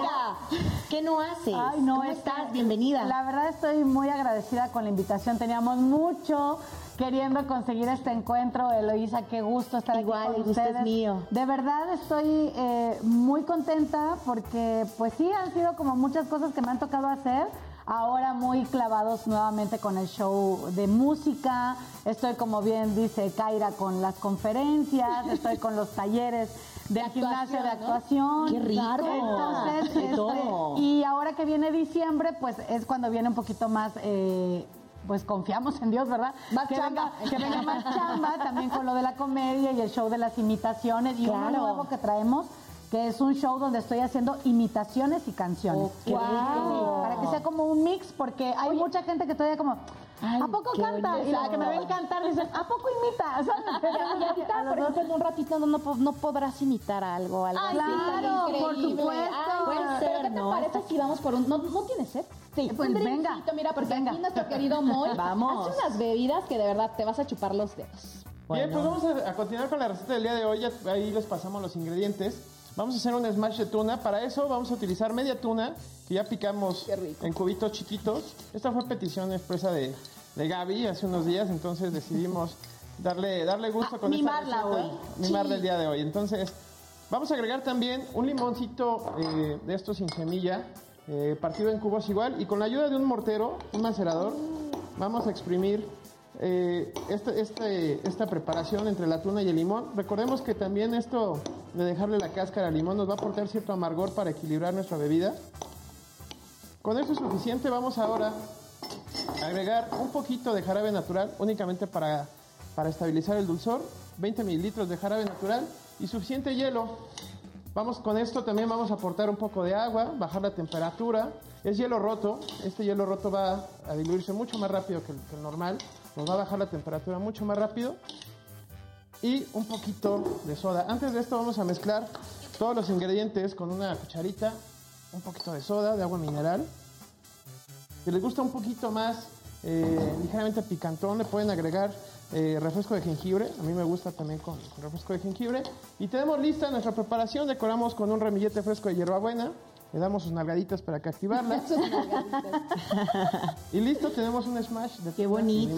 ¿Qué no haces? Ay, no, ¿Cómo es que estás? Bienvenida. La verdad estoy muy agradecida con la invitación. Teníamos mucho queriendo conseguir este encuentro. Eloísa, qué gusto estar Igual, aquí con el gusto es mío. De verdad estoy eh, muy contenta porque, pues sí, han sido como muchas cosas que me han tocado hacer. Ahora muy clavados nuevamente con el show de música. Estoy, como bien dice Kaira, con las conferencias. Estoy con los talleres de gimnasio de actuación. Qué rico. Entonces, De este, y ahora que viene diciembre, pues es cuando viene un poquito más, eh, pues confiamos en Dios, ¿verdad? Más que chamba. venga, que venga más chamba, también con lo de la comedia y el show de las imitaciones y uno nuevo que traemos que es un show donde estoy haciendo imitaciones y canciones. Para que sea como un mix, porque hay mucha gente que todavía como, Ay, ¿a poco canta? Y la que me ven cantar dicen, ¿a poco imita? Y ahorita, por ejemplo, en un ratito no, no, po- no podrás imitar algo, algo Ay, claro, Increíble. por supuesto. Ay, Puede pero ser, ¿qué te ¿no? parece si vamos por un... ¿No, no tienes sed? Sí. Pues un venga, mira, porque venga. aquí nuestro querido Moy Vamos. hace unas bebidas que de verdad te vas a chupar los dedos. Bien, pues vamos a, a continuar con la receta del día de hoy. Ya ahí les pasamos los ingredientes. Vamos a hacer un smash de tuna. Para eso vamos a utilizar media tuna que ya picamos en cubitos chiquitos. Esta fue petición expresa de, de Gaby hace unos días, entonces decidimos darle, darle gusto Ah, con esta mimarla receta. hoy. Mimarla el día de hoy. Entonces, vamos a agregar también un limoncito eh, de estos sin semilla, eh, partido en cubos igual, y con la ayuda de un mortero, un macerador, vamos a exprimir eh, este- este- esta preparación entre la tuna y el limón. Recordemos que también esto de dejarle la cáscara al limón nos va a aportar cierto amargor para equilibrar nuestra bebida. Con esto es suficiente, vamos ahora a agregar un poquito de jarabe natural únicamente para, para estabilizar el dulzor, 20 mililitros de jarabe natural y suficiente hielo. Vamos con esto también vamos a aportar un poco de agua, bajar la temperatura. Es hielo roto, este hielo roto va a diluirse mucho más rápido que el normal, nos va a bajar la temperatura mucho más rápido y un poquito de soda. Antes de esto vamos a mezclar todos los ingredientes con una cucharita, un poquito de soda, de agua mineral. Si les gusta un poquito más eh, ligeramente picantón, le pueden agregar eh, refresco de jengibre. A mí me gusta también con, refresco de jengibre. Y tenemos lista nuestra preparación. Decoramos con un ramillete fresco de hierbabuena. Le damos sus nalgaditas para que activarla. y listo, tenemos un smash de Qué bonito.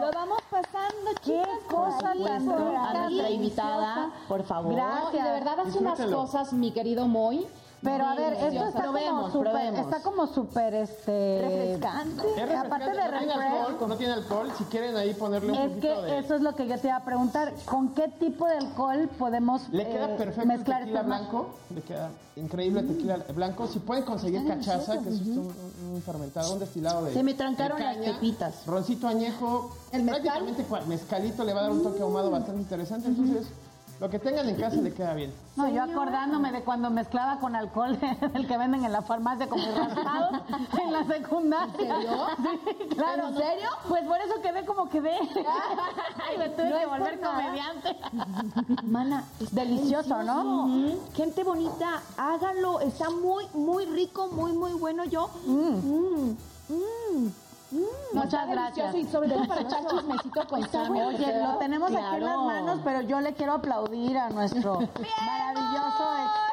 Lo vamos pasando, Qué chicas. cosa por ahí, tan A nuestra invitada, por favor. Y de verdad hace unas cosas, mi querido Moy. Pero a ver, esto está Probemos, como súper, probemos. está como súper, este... Refrescante. Es refrescante, Aparte de no tiene refresh, alcohol, no tiene alcohol. Si quieren ahí ponerle un Es poquito que de... eso es lo que yo te iba a preguntar. ¿Con qué tipo de alcohol podemos Le queda eh, perfecto el mezclar tequila este blanco, le queda increíble el tequila blanco. Si pueden conseguir cachaza, que es un, un fermentado, un destilado de Se me trancaron de las caña, pepitas. Roncito añejo, ¿El mezcal? prácticamente mezcalito le va a dar un toque ahumado bastante interesante. Entonces, lo que tengan en casa le queda bien. No, yo acordándome de cuando mezclaba con alcohol el que venden en la farmacia como raspados en la secundaria. ¿En serio? Sí, claro. ¿En serio? Pues por eso quedé como quedé. Y me tuve No que volver comediante. Mana, está Delicioso, ¿no? Gente bonita, háganlo. Está muy, muy rico, muy, muy bueno. Yo. Mm, mm, mm. No, Muchas gracias. Y sobre todo para echar chismecito con Sammy. Oye, lo tenemos aquí en las manos, pero yo le quiero aplaudir a nuestro maravilloso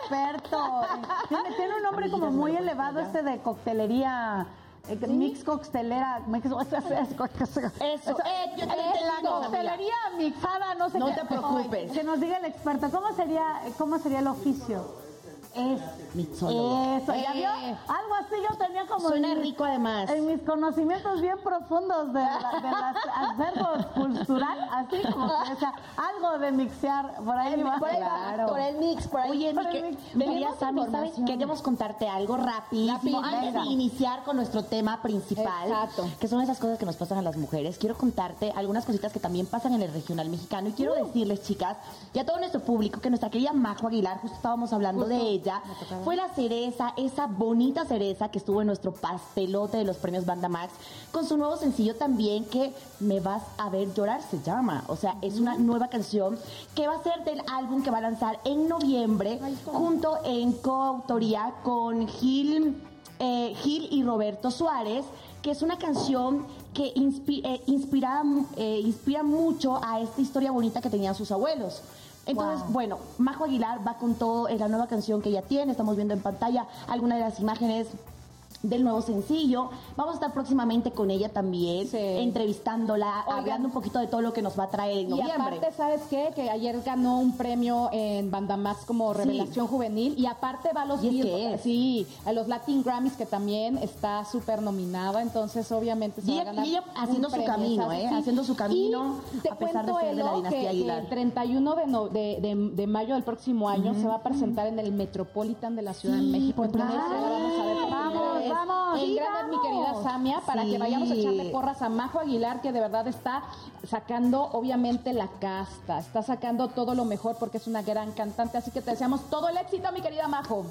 experto. Tiene, tiene un nombre como muy elevado este de coctelería. eh, Mix coctelera, mix- Eso, eh, yo te la coctelería mixada, no sé No qué. te preocupes. Que nos diga el experto, ¿cómo sería, cómo sería el oficio? Es Mixólogo. Eso, ¿ya vio? Algo así yo tenía como Suena en rico además. En mis conocimientos bien profundos de, las acervos cultural, así como que, o sea, algo de mixear, por ahí va. Por, Claro. por el mix, por ahí. Oye, Por que- mix. Tenemos Sammy, ¿sabes? Queremos contarte algo rapidísimo Rápido, antes de iniciar con nuestro tema principal. Exacto. Que son esas cosas que nos pasan a las mujeres. Quiero contarte algunas cositas que también pasan en el regional mexicano. Y quiero Uh. decirles, chicas, y a todo nuestro público, que nuestra querida Majo Aguilar, justo estábamos hablando de ella, fue la cereza, esa bonita cereza que estuvo en nuestro pastelote de los premios Banda Max, con su nuevo sencillo también, que Me Vas a Ver Llorar se llama. O sea, es una nueva canción que va a ser del álbum que va a lanzar en noviembre, junto en coautoría con Gil, eh, Gil y Roberto Suárez, que es una canción que eh, inspira, eh, inspira mucho a esta historia bonita que tenían sus abuelos. Entonces, bueno, Majo Aguilar va con todo en la nueva canción que ella tiene. Estamos viendo en pantalla algunas de las imágenes del nuevo sencillo. Vamos a estar próximamente con ella también, Sí. entrevistándola, Oigan. hablando un poquito de todo lo que nos va a traer en Y noviembre. aparte, ¿sabes qué? Que ayer ganó un premio en Bandamax como revelación juvenil y aparte va a los ¿Y es es? sí, a los Latin Grammys que también está súper nominada, entonces obviamente se Y va a ganar y ella haciendo su camino, ¿sabes? ¿eh? Haciendo su camino, Y a pesar de ser de la dinastía que- Aguilar. el 31 de, no- de, de- de mayo del próximo año se va a presentar en el Metropolitan de la Ciudad de México. por Entonces, vamos a ver Vamos, vamos, en sí, grande, mi querida vamos. Samia, para Sí. que vayamos a echarle porras a Majo Aguilar, que de verdad está sacando, obviamente, la casta, está sacando todo lo mejor porque es una gran cantante. Así que te deseamos todo el éxito, mi querida Majo.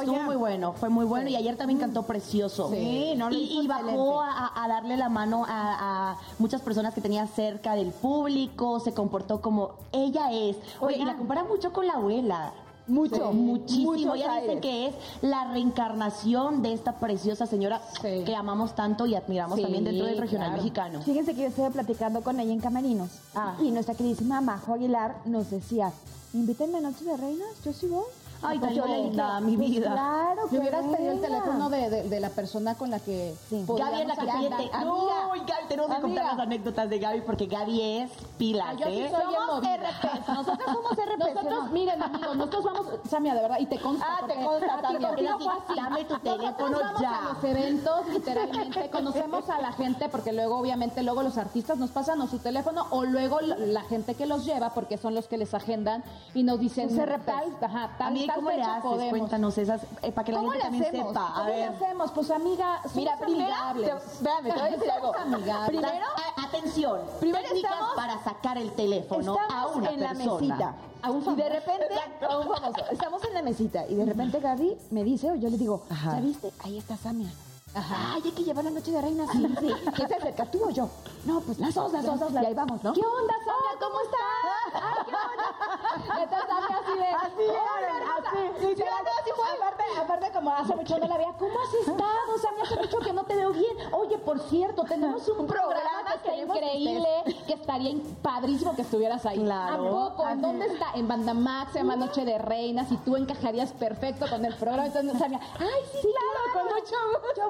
Estuvo muy bueno, fue muy bueno y ayer también cantó precioso. Sí, no, lo y, hizo y bajó a, a darle la mano a, a muchas personas que tenía cerca del público, se comportó como ella es. Oye, y la compara mucho con la abuela. Mucho, muchísimo. muchos Ella dice que es la reencarnación de esta preciosa señora Sí. que amamos tanto y admiramos Sí, también dentro del regional claro. mexicano. Fíjense que yo estuve platicando con ella en Camerinos. Ah. Y nuestra queridísima Majo Aguilar nos decía, invítenme a Noche de Reinas, yo sí voy. Ay, tan linda, mi pues vida. Claro, que hubieras pedido el teléfono de, de- de la persona con la que Sí. Gaby es la que Amiga, Uy, Gaby, tenemos que contar las anécdotas de Gaby porque Gaby es pilas, Yo sí ¿eh? soy Somos. RPs, nosotros somos RPs, Nosotros, ¿no? miren, amigos, nosotros vamos, Samia, de verdad, y te consta. Ah, te consta, así. dame tu teléfono vamos ya. a los eventos, literalmente, conocemos a la gente, porque luego, obviamente, luego los artistas nos pasan o su teléfono, o luego la, gente que los lleva, porque son los que les agendan, y nos dicen, RPs. tal, ajá, tal, ¿cómo le fecha haces? podemos. Cuéntanos esas, eh, para que la ¿Cómo gente también hacemos? sepa. A ¿Cómo le hacemos? Pues, amiga, somos Mira, primero, amigables. te- espérame, te voy a decir algo. Somos amigables. Primero, A- atención, primero estamos- para sacar el teléfono a una en la persona. mesita. A un y de repente, a un famoso. Estamos en la mesita y de repente Gaby me dice, o yo le digo, Ajá. ¿ya viste? Ahí está Samia. Ajá. Ay, hay que llevar la noche de reina. Sí, sí. ¿Quién se acerca? ¿Tú o yo? No, pues las dos, las dos, las dos. Y ahí vamos, ¿no? ¿Qué onda, Samia? ¿Cómo estás? Ay, qué onda. Entonces, Samia así de... Así llegaron, así, literal. Aparte, aparte, como hace mucho no la veía, ¿cómo has estado? Samia, hace mucho que no te veo bien. Oye, por cierto, tenemos un programa que está increíble, que estaría padrísimo que estuvieras ahí. Claro. ¿A poco? ¿En dónde está? En Bandamax, se llama Noche de Reinas, y tú encajarías perfecto con el programa. Entonces, Samia, ay, sí, claro, con mucho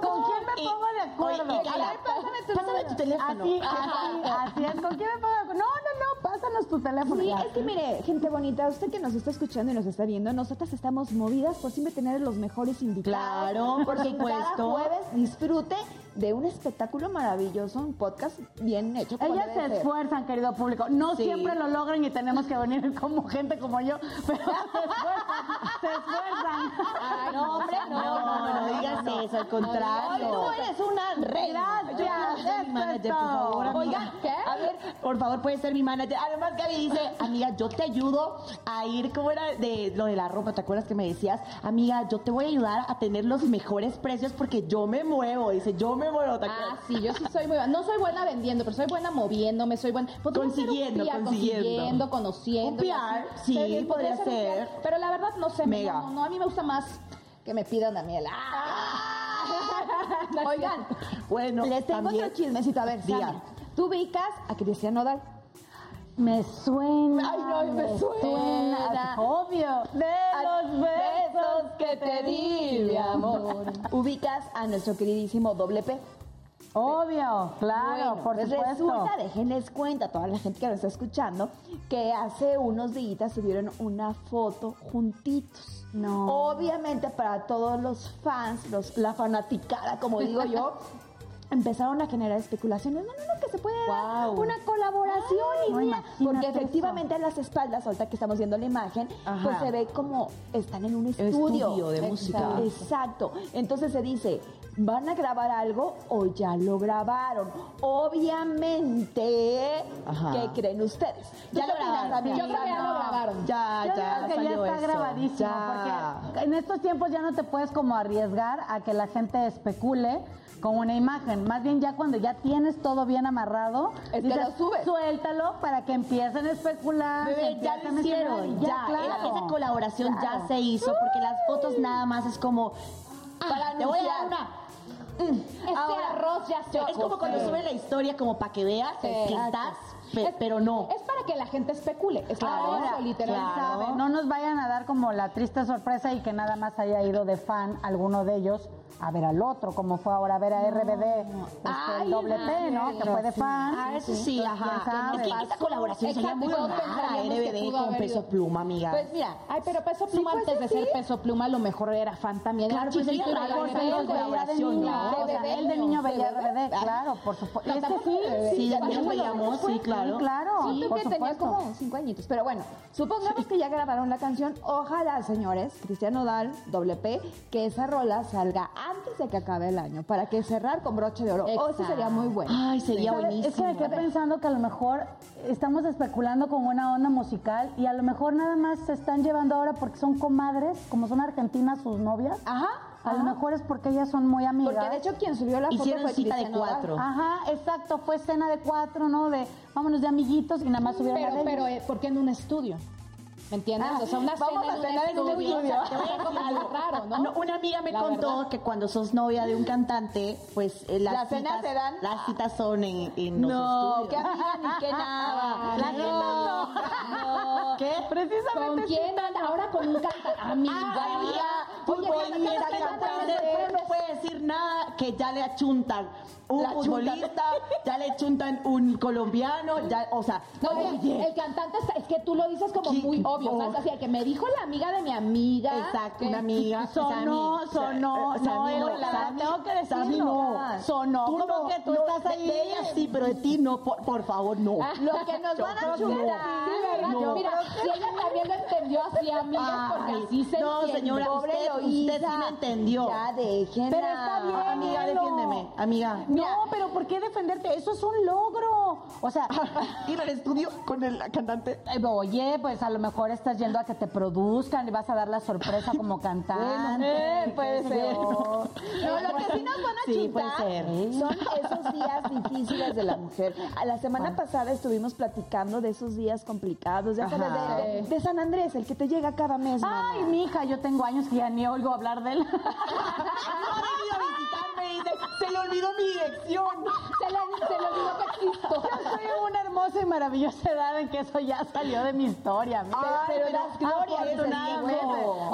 gusto. ¿Con quién me pongo de acuerdo? oye, A ver, pásame tu, pásame tu teléfono. Así, así, así es. ¿Con quién me pongo de acuerdo? No, no, no, pásanos tu teléfono. Sí, Ya. es que mire, gente bonita, usted que nos está escuchando y nos está viendo, nosotras estamos movidas por siempre tener los mejores invitados. Claro, por supuesto. Cada jueves disfrute de un espectáculo maravilloso, un podcast bien hecho. como Ellas se esfuerzan, querido público. No Sí. siempre lo logran y tenemos que venir como gente como yo, pero se esfuerzan, se esfuerzan. Ay, no, hombre, no, no, no, digas eso, al contrario. Tú eres una reina. Mi manager, por favor, amiga. Oigan, ¿qué? A ver, por favor, puedes ser mi manager. Además, Gaby dice, amiga, yo te ayudo a ir, ¿cómo era de lo de la ropa? ¿Te acuerdas que me decías? Amiga, yo te voy a ayudar a tener los mejores precios porque yo me muevo. Dice, yo me muevo, ¿te acuerdas? Ah, sí, yo sí soy muy buena. No soy buena vendiendo, pero soy buena moviéndome, soy buena. Un Consiguiendo, consiguiendo. consiguiendo, conociendo. Un PR, sí, podría ser. Pero la verdad no sé, Mega. No, no, a mí me gusta más que me pidan a mí el. ¡Ah! Oigan, Bueno, les tengo también- otro chismecito. A ver. Sammy, tú ubicas a Cristian Nodal. Me suena. Ay, no, me suena. Obvio. De los besos que te di, mi amor. Ubicas a nuestro queridísimo Doble P. Obvio, claro, Bueno, por pues supuesto. resulta, déjenles cuenta a toda la gente que nos está escuchando, que hace unos días subieron una foto juntitos. No. Obviamente para todos los fans, los, la fanaticada, como digo yo, empezaron a generar especulaciones. No, no, no, que se puede dar una colaboración y no, mira, imagínate porque eso. efectivamente a las espaldas, ahorita que estamos viendo la imagen, Ajá. pues se ve como están en un estudio. estudio de música. Exacto. Entonces se dice, ¿van a grabar algo o ya lo grabaron? Obviamente, Ajá. ¿qué creen ustedes? Ya ¿Tú lo grabaron. Yo creo que ya lo grabaron. Ya, Yo ya, creo que ya está eso. grabadísimo, Ya. porque en estos tiempos ya no te puedes como arriesgar a que la gente especule con una imagen. Más bien ya cuando ya tienes todo bien amarrado, Es que lo subes. suéltalo para que empiecen a especular. Bebé, ya lo hicieron, ya, claro. esa, colaboración Claro. ya se hizo, porque las fotos nada más es como, Para ah, te voy a dar una. Este Ahora, arroz ya se Es como cuando suben la historia como para que veas que estás, pe- Es- pero no. Es para que la gente especule. Es Claro, para eso, literalmente. claro. No nos vayan a dar como la triste sorpresa y que nada más haya ido de fan alguno de ellos a ver al otro, como fue ahora a ver a RBD, este, Ay, el doble P, ¿no? Que fue de sí. fan. Ah, eso sí, Entonces, ajá. Es que esa colaboración sería muy rara, RBD con Peso. Pluma, amiga. Pues mira, ay, pero Peso Pluma pues, antes de sí. ser Peso Pluma, a lo mejor era fan también. Claro, Era pues y raro, de colaboración, niño, ¿no? o sea, De él de niño veía de. RBD, claro, por supuesto. No, Este sí, de. Sí, de niño veíamos, sí, claro. Sí, claro, Sí, tú por que tenías como cinco añitos. Pero bueno, Supongamos que ya grabaron la canción. Ojalá, señores, Cristian Nodal, doble P, que esa rola salga antes de que acabe el año para que cerrar con broche de oro. O sí Exacto. sería muy bueno. Ay, sería ¿Sabes? buenísimo. Es que me quedé pensando que a lo mejor estamos especulando con una onda musical y a lo mejor nada más se están llevando ahora porque son comadres, como son argentinas sus novias. Ajá. A lo mejor es porque ellas son muy amigas. Porque de hecho quien subió la foto Hicieron fue cita de cuatro. Ajá, exacto, fue escena de cuatro, ¿no? De vámonos de amiguitos y nada más subieron la pero, de pero, eh, ¿por qué en un estudio? ¿Me entiendes? Ah, o sea, una vamos cena a en cenar en un estudio. estudio. Te voy a decir algo raro, ¿no? No, una amiga me La contó verdad. que cuando sos novia de un cantante, pues eh, las, Las cenas citas, se dan- las citas son en, en los No, estudios. qué amiga ni qué nada. La no. No. ¿Qué? ¿Con quién? Ahora con un cantante. Amiga. amiga, Oye, Futbolista, ¿qué cantante, no puede decir nada que ya le achuntan un La futbolista, ya le achuntan un colombiano, ya, o sea, No, oye, el cantante está, es que tú lo dices como ¿Qué? muy obvio, Oh. ¿sabes? Así que me dijo la amiga de mi amiga. Exacto, que- una amiga. Sonó, Sammy, sonó, Sa- Sammy no, no, es tengo que decirlo. No. Sonó, Tú como no, que tú estás de- ahí. De ella sí, pero de ti no, por, por favor, no. Lo que nos van a chutar. Mira, si ella también lo entendió así, amiga, porque así se no, señora, usted, usted sí me entendió. Ya déjenla. Pero está bien. Amiga, defiéndeme, amiga. No, pero ¿por qué defenderte? Eso es un logro. O sea, Ir al estudio con el cantante. oye, pues a lo mejor estás yendo a que te produzcan y vas a dar la sorpresa como cantante. eh, puede ser. No, lo que sí nos van a Sí, puede ser. son esos días difíciles de la mujer. A la semana pasada estuvimos platicando de esos días complicados, ya sabes, Ajá. de, de- de San Andrés, el que te llega cada mes. Ay, mana. mija, yo tengo años que ya ni oigo hablar de él. No ha venido a visitarme y dice, se le olvidó mi dirección. Se le, se le olvidó que existo. Estoy en una hermosa y maravillosa edad en que eso ya salió de mi historia. Ay, pero las glorias.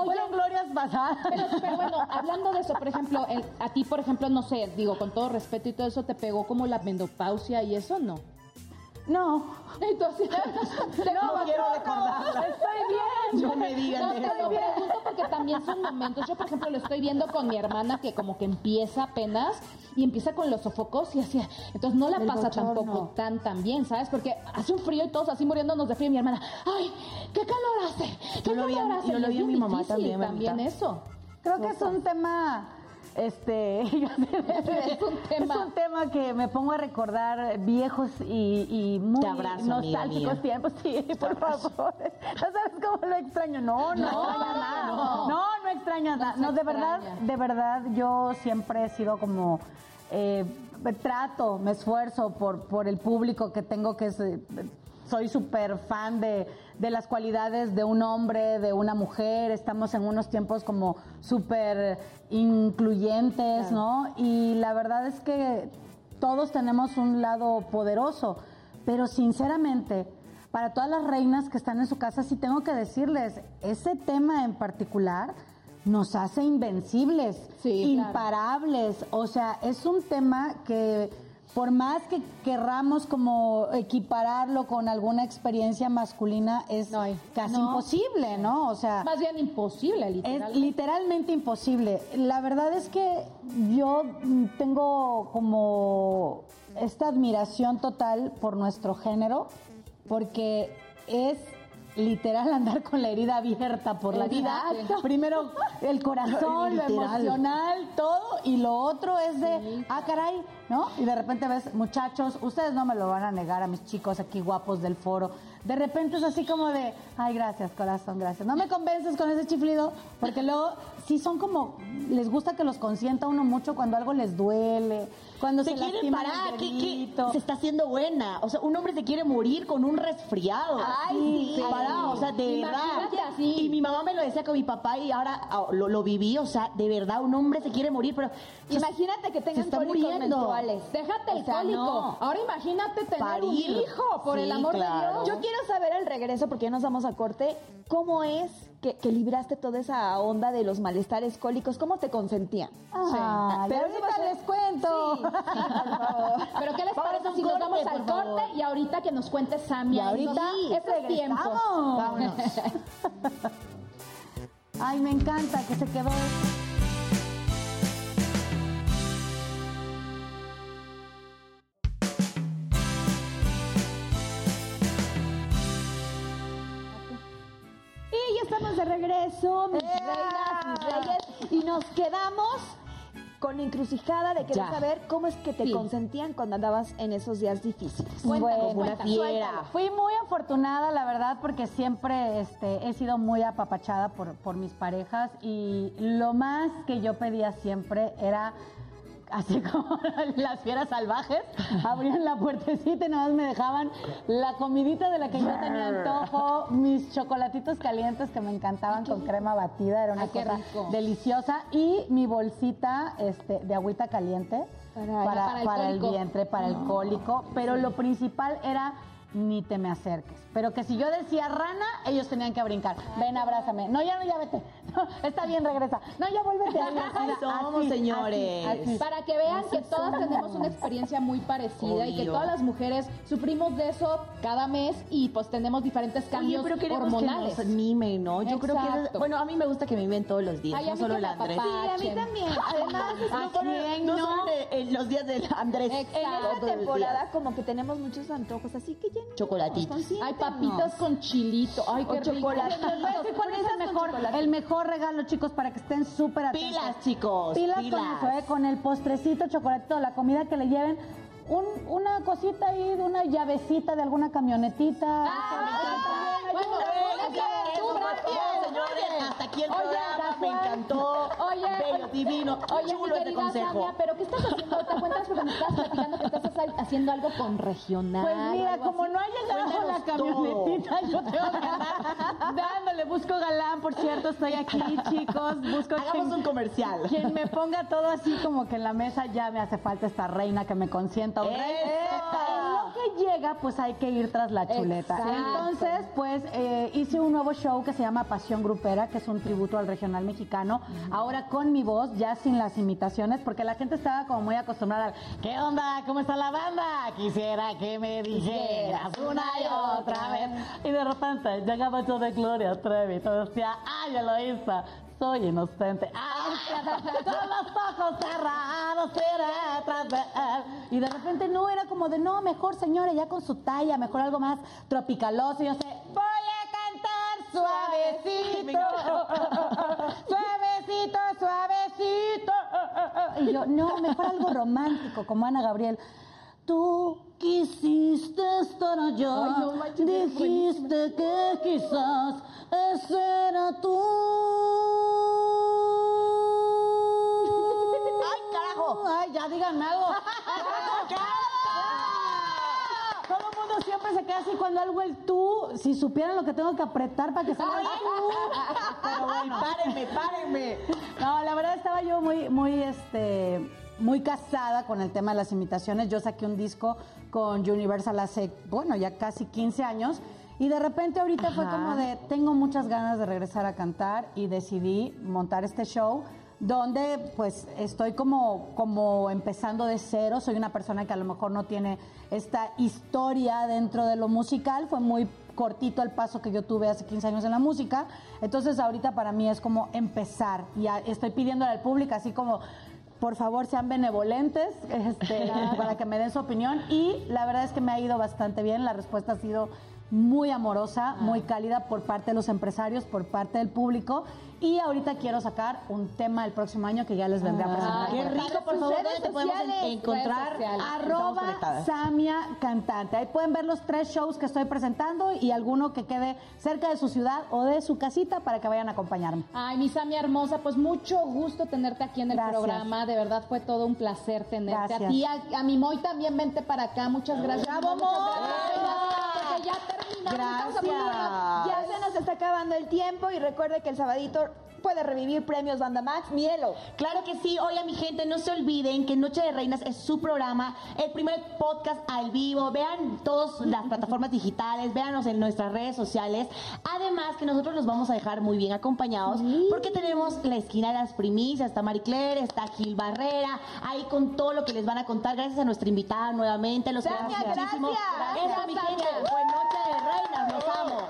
Fueron glorias pasadas. Pero, pero bueno, hablando de eso, por ejemplo, el- a ti, por ejemplo, no sé, digo, con todo respeto y todo eso, ¿te pegó como la menopausia y eso no? No. Entonces, No quiero recordarla. Estoy bien. No me digan No, te eso. lo pregunto porque también son momentos. Yo, por ejemplo, lo estoy viendo con mi hermana que como que empieza apenas y empieza con los sofocos y así. Entonces no la El pasa bochorno. tampoco tan tan bien, ¿sabes? Porque hace un frío y todos así muriéndonos de frío. Y mi hermana, ¡ay, qué calor hace! ¿Qué Yo lo vi a- calor hace! yo lo vi a mi mamá también, también mamita. eso. Creo que es un tema, este, Es un tema. es un tema que me pongo a recordar viejos y, y muy abrazo, nostálgicos tiempos. Sí, por favor. ¿No sabes cómo lo extraño? No, no, No, nada. no. No, no nada. No, de verdad, de verdad, yo siempre he sido como eh, trato, me esfuerzo por, por el público que tengo que es, eh, soy súper fan de, de las cualidades de un hombre, de una mujer. Estamos en unos tiempos como súper incluyentes, ¿no? Y la verdad es que todos tenemos un lado poderoso, pero sinceramente, para todas las reinas que están en su casa, sí tengo que decirles, ese tema en particular, nos hace invencibles, Sí, claro. imparables. O sea, es un tema que por más que querramos como equipararlo con alguna experiencia masculina, es No casi No. imposible, ¿no? O sea, Más bien imposible, es literal. literalmente imposible. La verdad es que yo tengo como esta admiración total por nuestro género, porque es literal andar con la herida abierta por la vida. Primero el corazón, lo emocional, todo, y lo otro es de, ah, caray, ¿no? Y de repente ves, muchachos, ustedes no me lo van a negar a mis chicos aquí guapos del foro. De repente es así como de, ay, gracias, corazón, gracias. No me convences con ese chiflido, porque luego sí son como, les gusta que los consienta uno mucho cuando algo les duele, cuando se, lastiman parar, el dedito. se está haciendo buena. O sea, un hombre se quiere morir con un resfriado. Ay, sí. Parado, o sea, de Imagínate verdad. así. Y mi mamá me lo decía con mi papá y ahora ah, lo, lo viví, o sea, de verdad, un hombre se quiere morir, pero Imagínate que tengan cólicos menstruales. Déjate el O sea, cólico. no. Ahora imagínate tener Parir. un hijo, por el amor claro. de Dios. Yo quiero saber al regreso, porque ya nos vamos a corte, ¿cómo es que, que libraste toda esa onda de los malestares cólicos? ¿Cómo te consentían? Ay, Pero eso va a ahorita ser- les cuento. Sí, sí. Pero ¿qué les Vamos parece si nos corte, vamos por al corte y ahorita que nos cuente Sammy? Y ahorita esos tiempos. Vámonos. Ay, me encanta que se quedó. Regreso, mis reinas, mis reyes, y nos quedamos con la encrucijada de querer Ya. saber cómo es que te Sí. consentían cuando andabas en esos días difíciles. Cuéntanos, Bueno, una cuéntanos. fiera. Fui muy afortunada, la verdad, porque siempre este, he sido muy apapachada por, por mis parejas y lo más que yo pedía siempre era así como las fieras salvajes, abrían la puertecita y nada más me dejaban la comidita de la que yo tenía antojo, mis chocolatitos calientes que me encantaban con crema batida, era una Ay, cosa deliciosa y mi bolsita este, de agüita caliente Para- para, para el para el vientre, para el cólico, pero lo principal era ni te me acerques. Pero que si yo decía rana, ellos tenían que brincar. Ven, abrázame. No, ya no, ya vete. No, está bien, regresa. No, ya vuélvete. Así somos, así, señores. así, así. Para que vean que todas tenemos una experiencia muy parecida y que todas las mujeres sufrimos de eso cada mes y pues tenemos diferentes Oye, cambios pero queremos hormonales. que nos mimen, ¿no? Yo creo que... Bueno, a mí me gusta que me mimen todos los días, Ay, no solo me Andrés. Sí, a mí también. Además, No ¿A solo, quién no solo en, en los días del Andrés. Exacto. en esta temporada como que tenemos muchos antojos, así que ya. Chocolatitos. Hay papitas con chilito. Ay, qué O decir cuál es el mejor, el mejor regalo, chicos, para que estén súper atentos. Pilas, chicos. Pilas, pilas. con eso, ¿eh? Con el postrecito, chocolatito, la comida que le lleven. Un, una cosita ahí, una llavecita de alguna camionetita. Ah, bueno, señores. Hasta aquí el Oye, programa. Me encantó. Oye, Bello, divino. Oye, chulo mi este consejo. Samia, pero ¿qué estás haciendo? ¿Te cuentas porque me estabas platicando que estás haciendo algo con regional? Pues mira, como así? no ha llegado la camionetita, yo tengo que dándole, busco galán, por cierto, estoy aquí, chicos, busco Hagamos quien, un comercial. quien me ponga todo así como que en la mesa ya me hace falta esta reina que me consienta un rey. ¡Eso! En lo que llega, pues hay que ir tras la chuleta. Exacto. Entonces, pues eh, hice un nuevo show que se llama Pasión Grupera, que es un tributo al regional mexicano, ahora con mi voz, ya sin las imitaciones, porque la gente estaba como muy acostumbrada al, ¿qué onda? ¿Cómo está la banda? Quisiera que me dijeras una y otra vez. Y de repente llegaba yo de Gloria Trevi, todo decía, ¡ay, Eloísa! Soy inocente. ¡Ay, con los ojos cerrados iré tras de! Y de repente no, era como de, no, mejor señora, ya con su talla, mejor algo más tropicaloso. Y yo sé, voy a cantar suavecito, suavecito, suavecito. Y yo, no, mejor algo romántico, como Ana Gabriel. Tú quisiste estar allá, Ay, no manches, es dijiste que quizás ese era tú. ¡Ay, carajo! Ay, ya díganme algo. Todo el mundo siempre se queda así cuando algo el tú. Si supieran lo que tengo que apretar para que salga el tú. Pero ¡Ay, bueno. párenme, párenme! No, la verdad estaba yo muy, muy, este, muy casada con el tema de las imitaciones. Yo saqué un disco con Universal hace, bueno, ya casi 15 años. Y de repente ahorita fue como de, tengo muchas ganas de regresar a cantar y decidí montar este show donde pues estoy como, como empezando de cero, soy una persona que a lo mejor no tiene esta historia dentro de lo musical, fue muy cortito el paso que yo tuve hace 15 años en la música, entonces ahorita para mí es como empezar. Y a- estoy pidiéndole al público así como por favor sean benevolentes este, para que me den su opinión. Y la verdad es que me ha ido bastante bien, la respuesta ha sido muy amorosa, muy cálida por parte de los empresarios, por parte del público y ahorita quiero sacar un tema el próximo año que ya les vendré a presentar. Qué rico, por favor, ¿dónde te podemos encontrar? Arroba. Samia Cantante. Ahí pueden ver los tres shows que estoy presentando y alguno que quede cerca de su ciudad o de su casita para que vayan a acompañarme. Ay, mi Samia hermosa, pues mucho gusto tenerte aquí en el Gracias. programa. De verdad fue todo un placer tenerte. Gracias. A ti, a, a mi Moy también, vente para acá. Muchas gracias. ¡Bravo, Moy! gracias. Ya terminamos. De- Ya se nos está acabando el tiempo y recuerde que el sabadito puede revivir premios Banda Max. Mielo. Claro que sí, oiga mi gente, no se olviden que Noche de Reinas es su programa, el primer podcast al vivo, vean todas las plataformas digitales, véanos en nuestras redes sociales, además que nosotros los vamos a dejar muy bien acompañados porque tenemos la esquina de las primicias, está Marie Claire, está Gil Barrera, ahí con todo lo que les van a contar, gracias a nuestra invitada nuevamente, los Samia, queremos muchísimo. gracias. Mi gente, fue Noche de Reinas, los amo.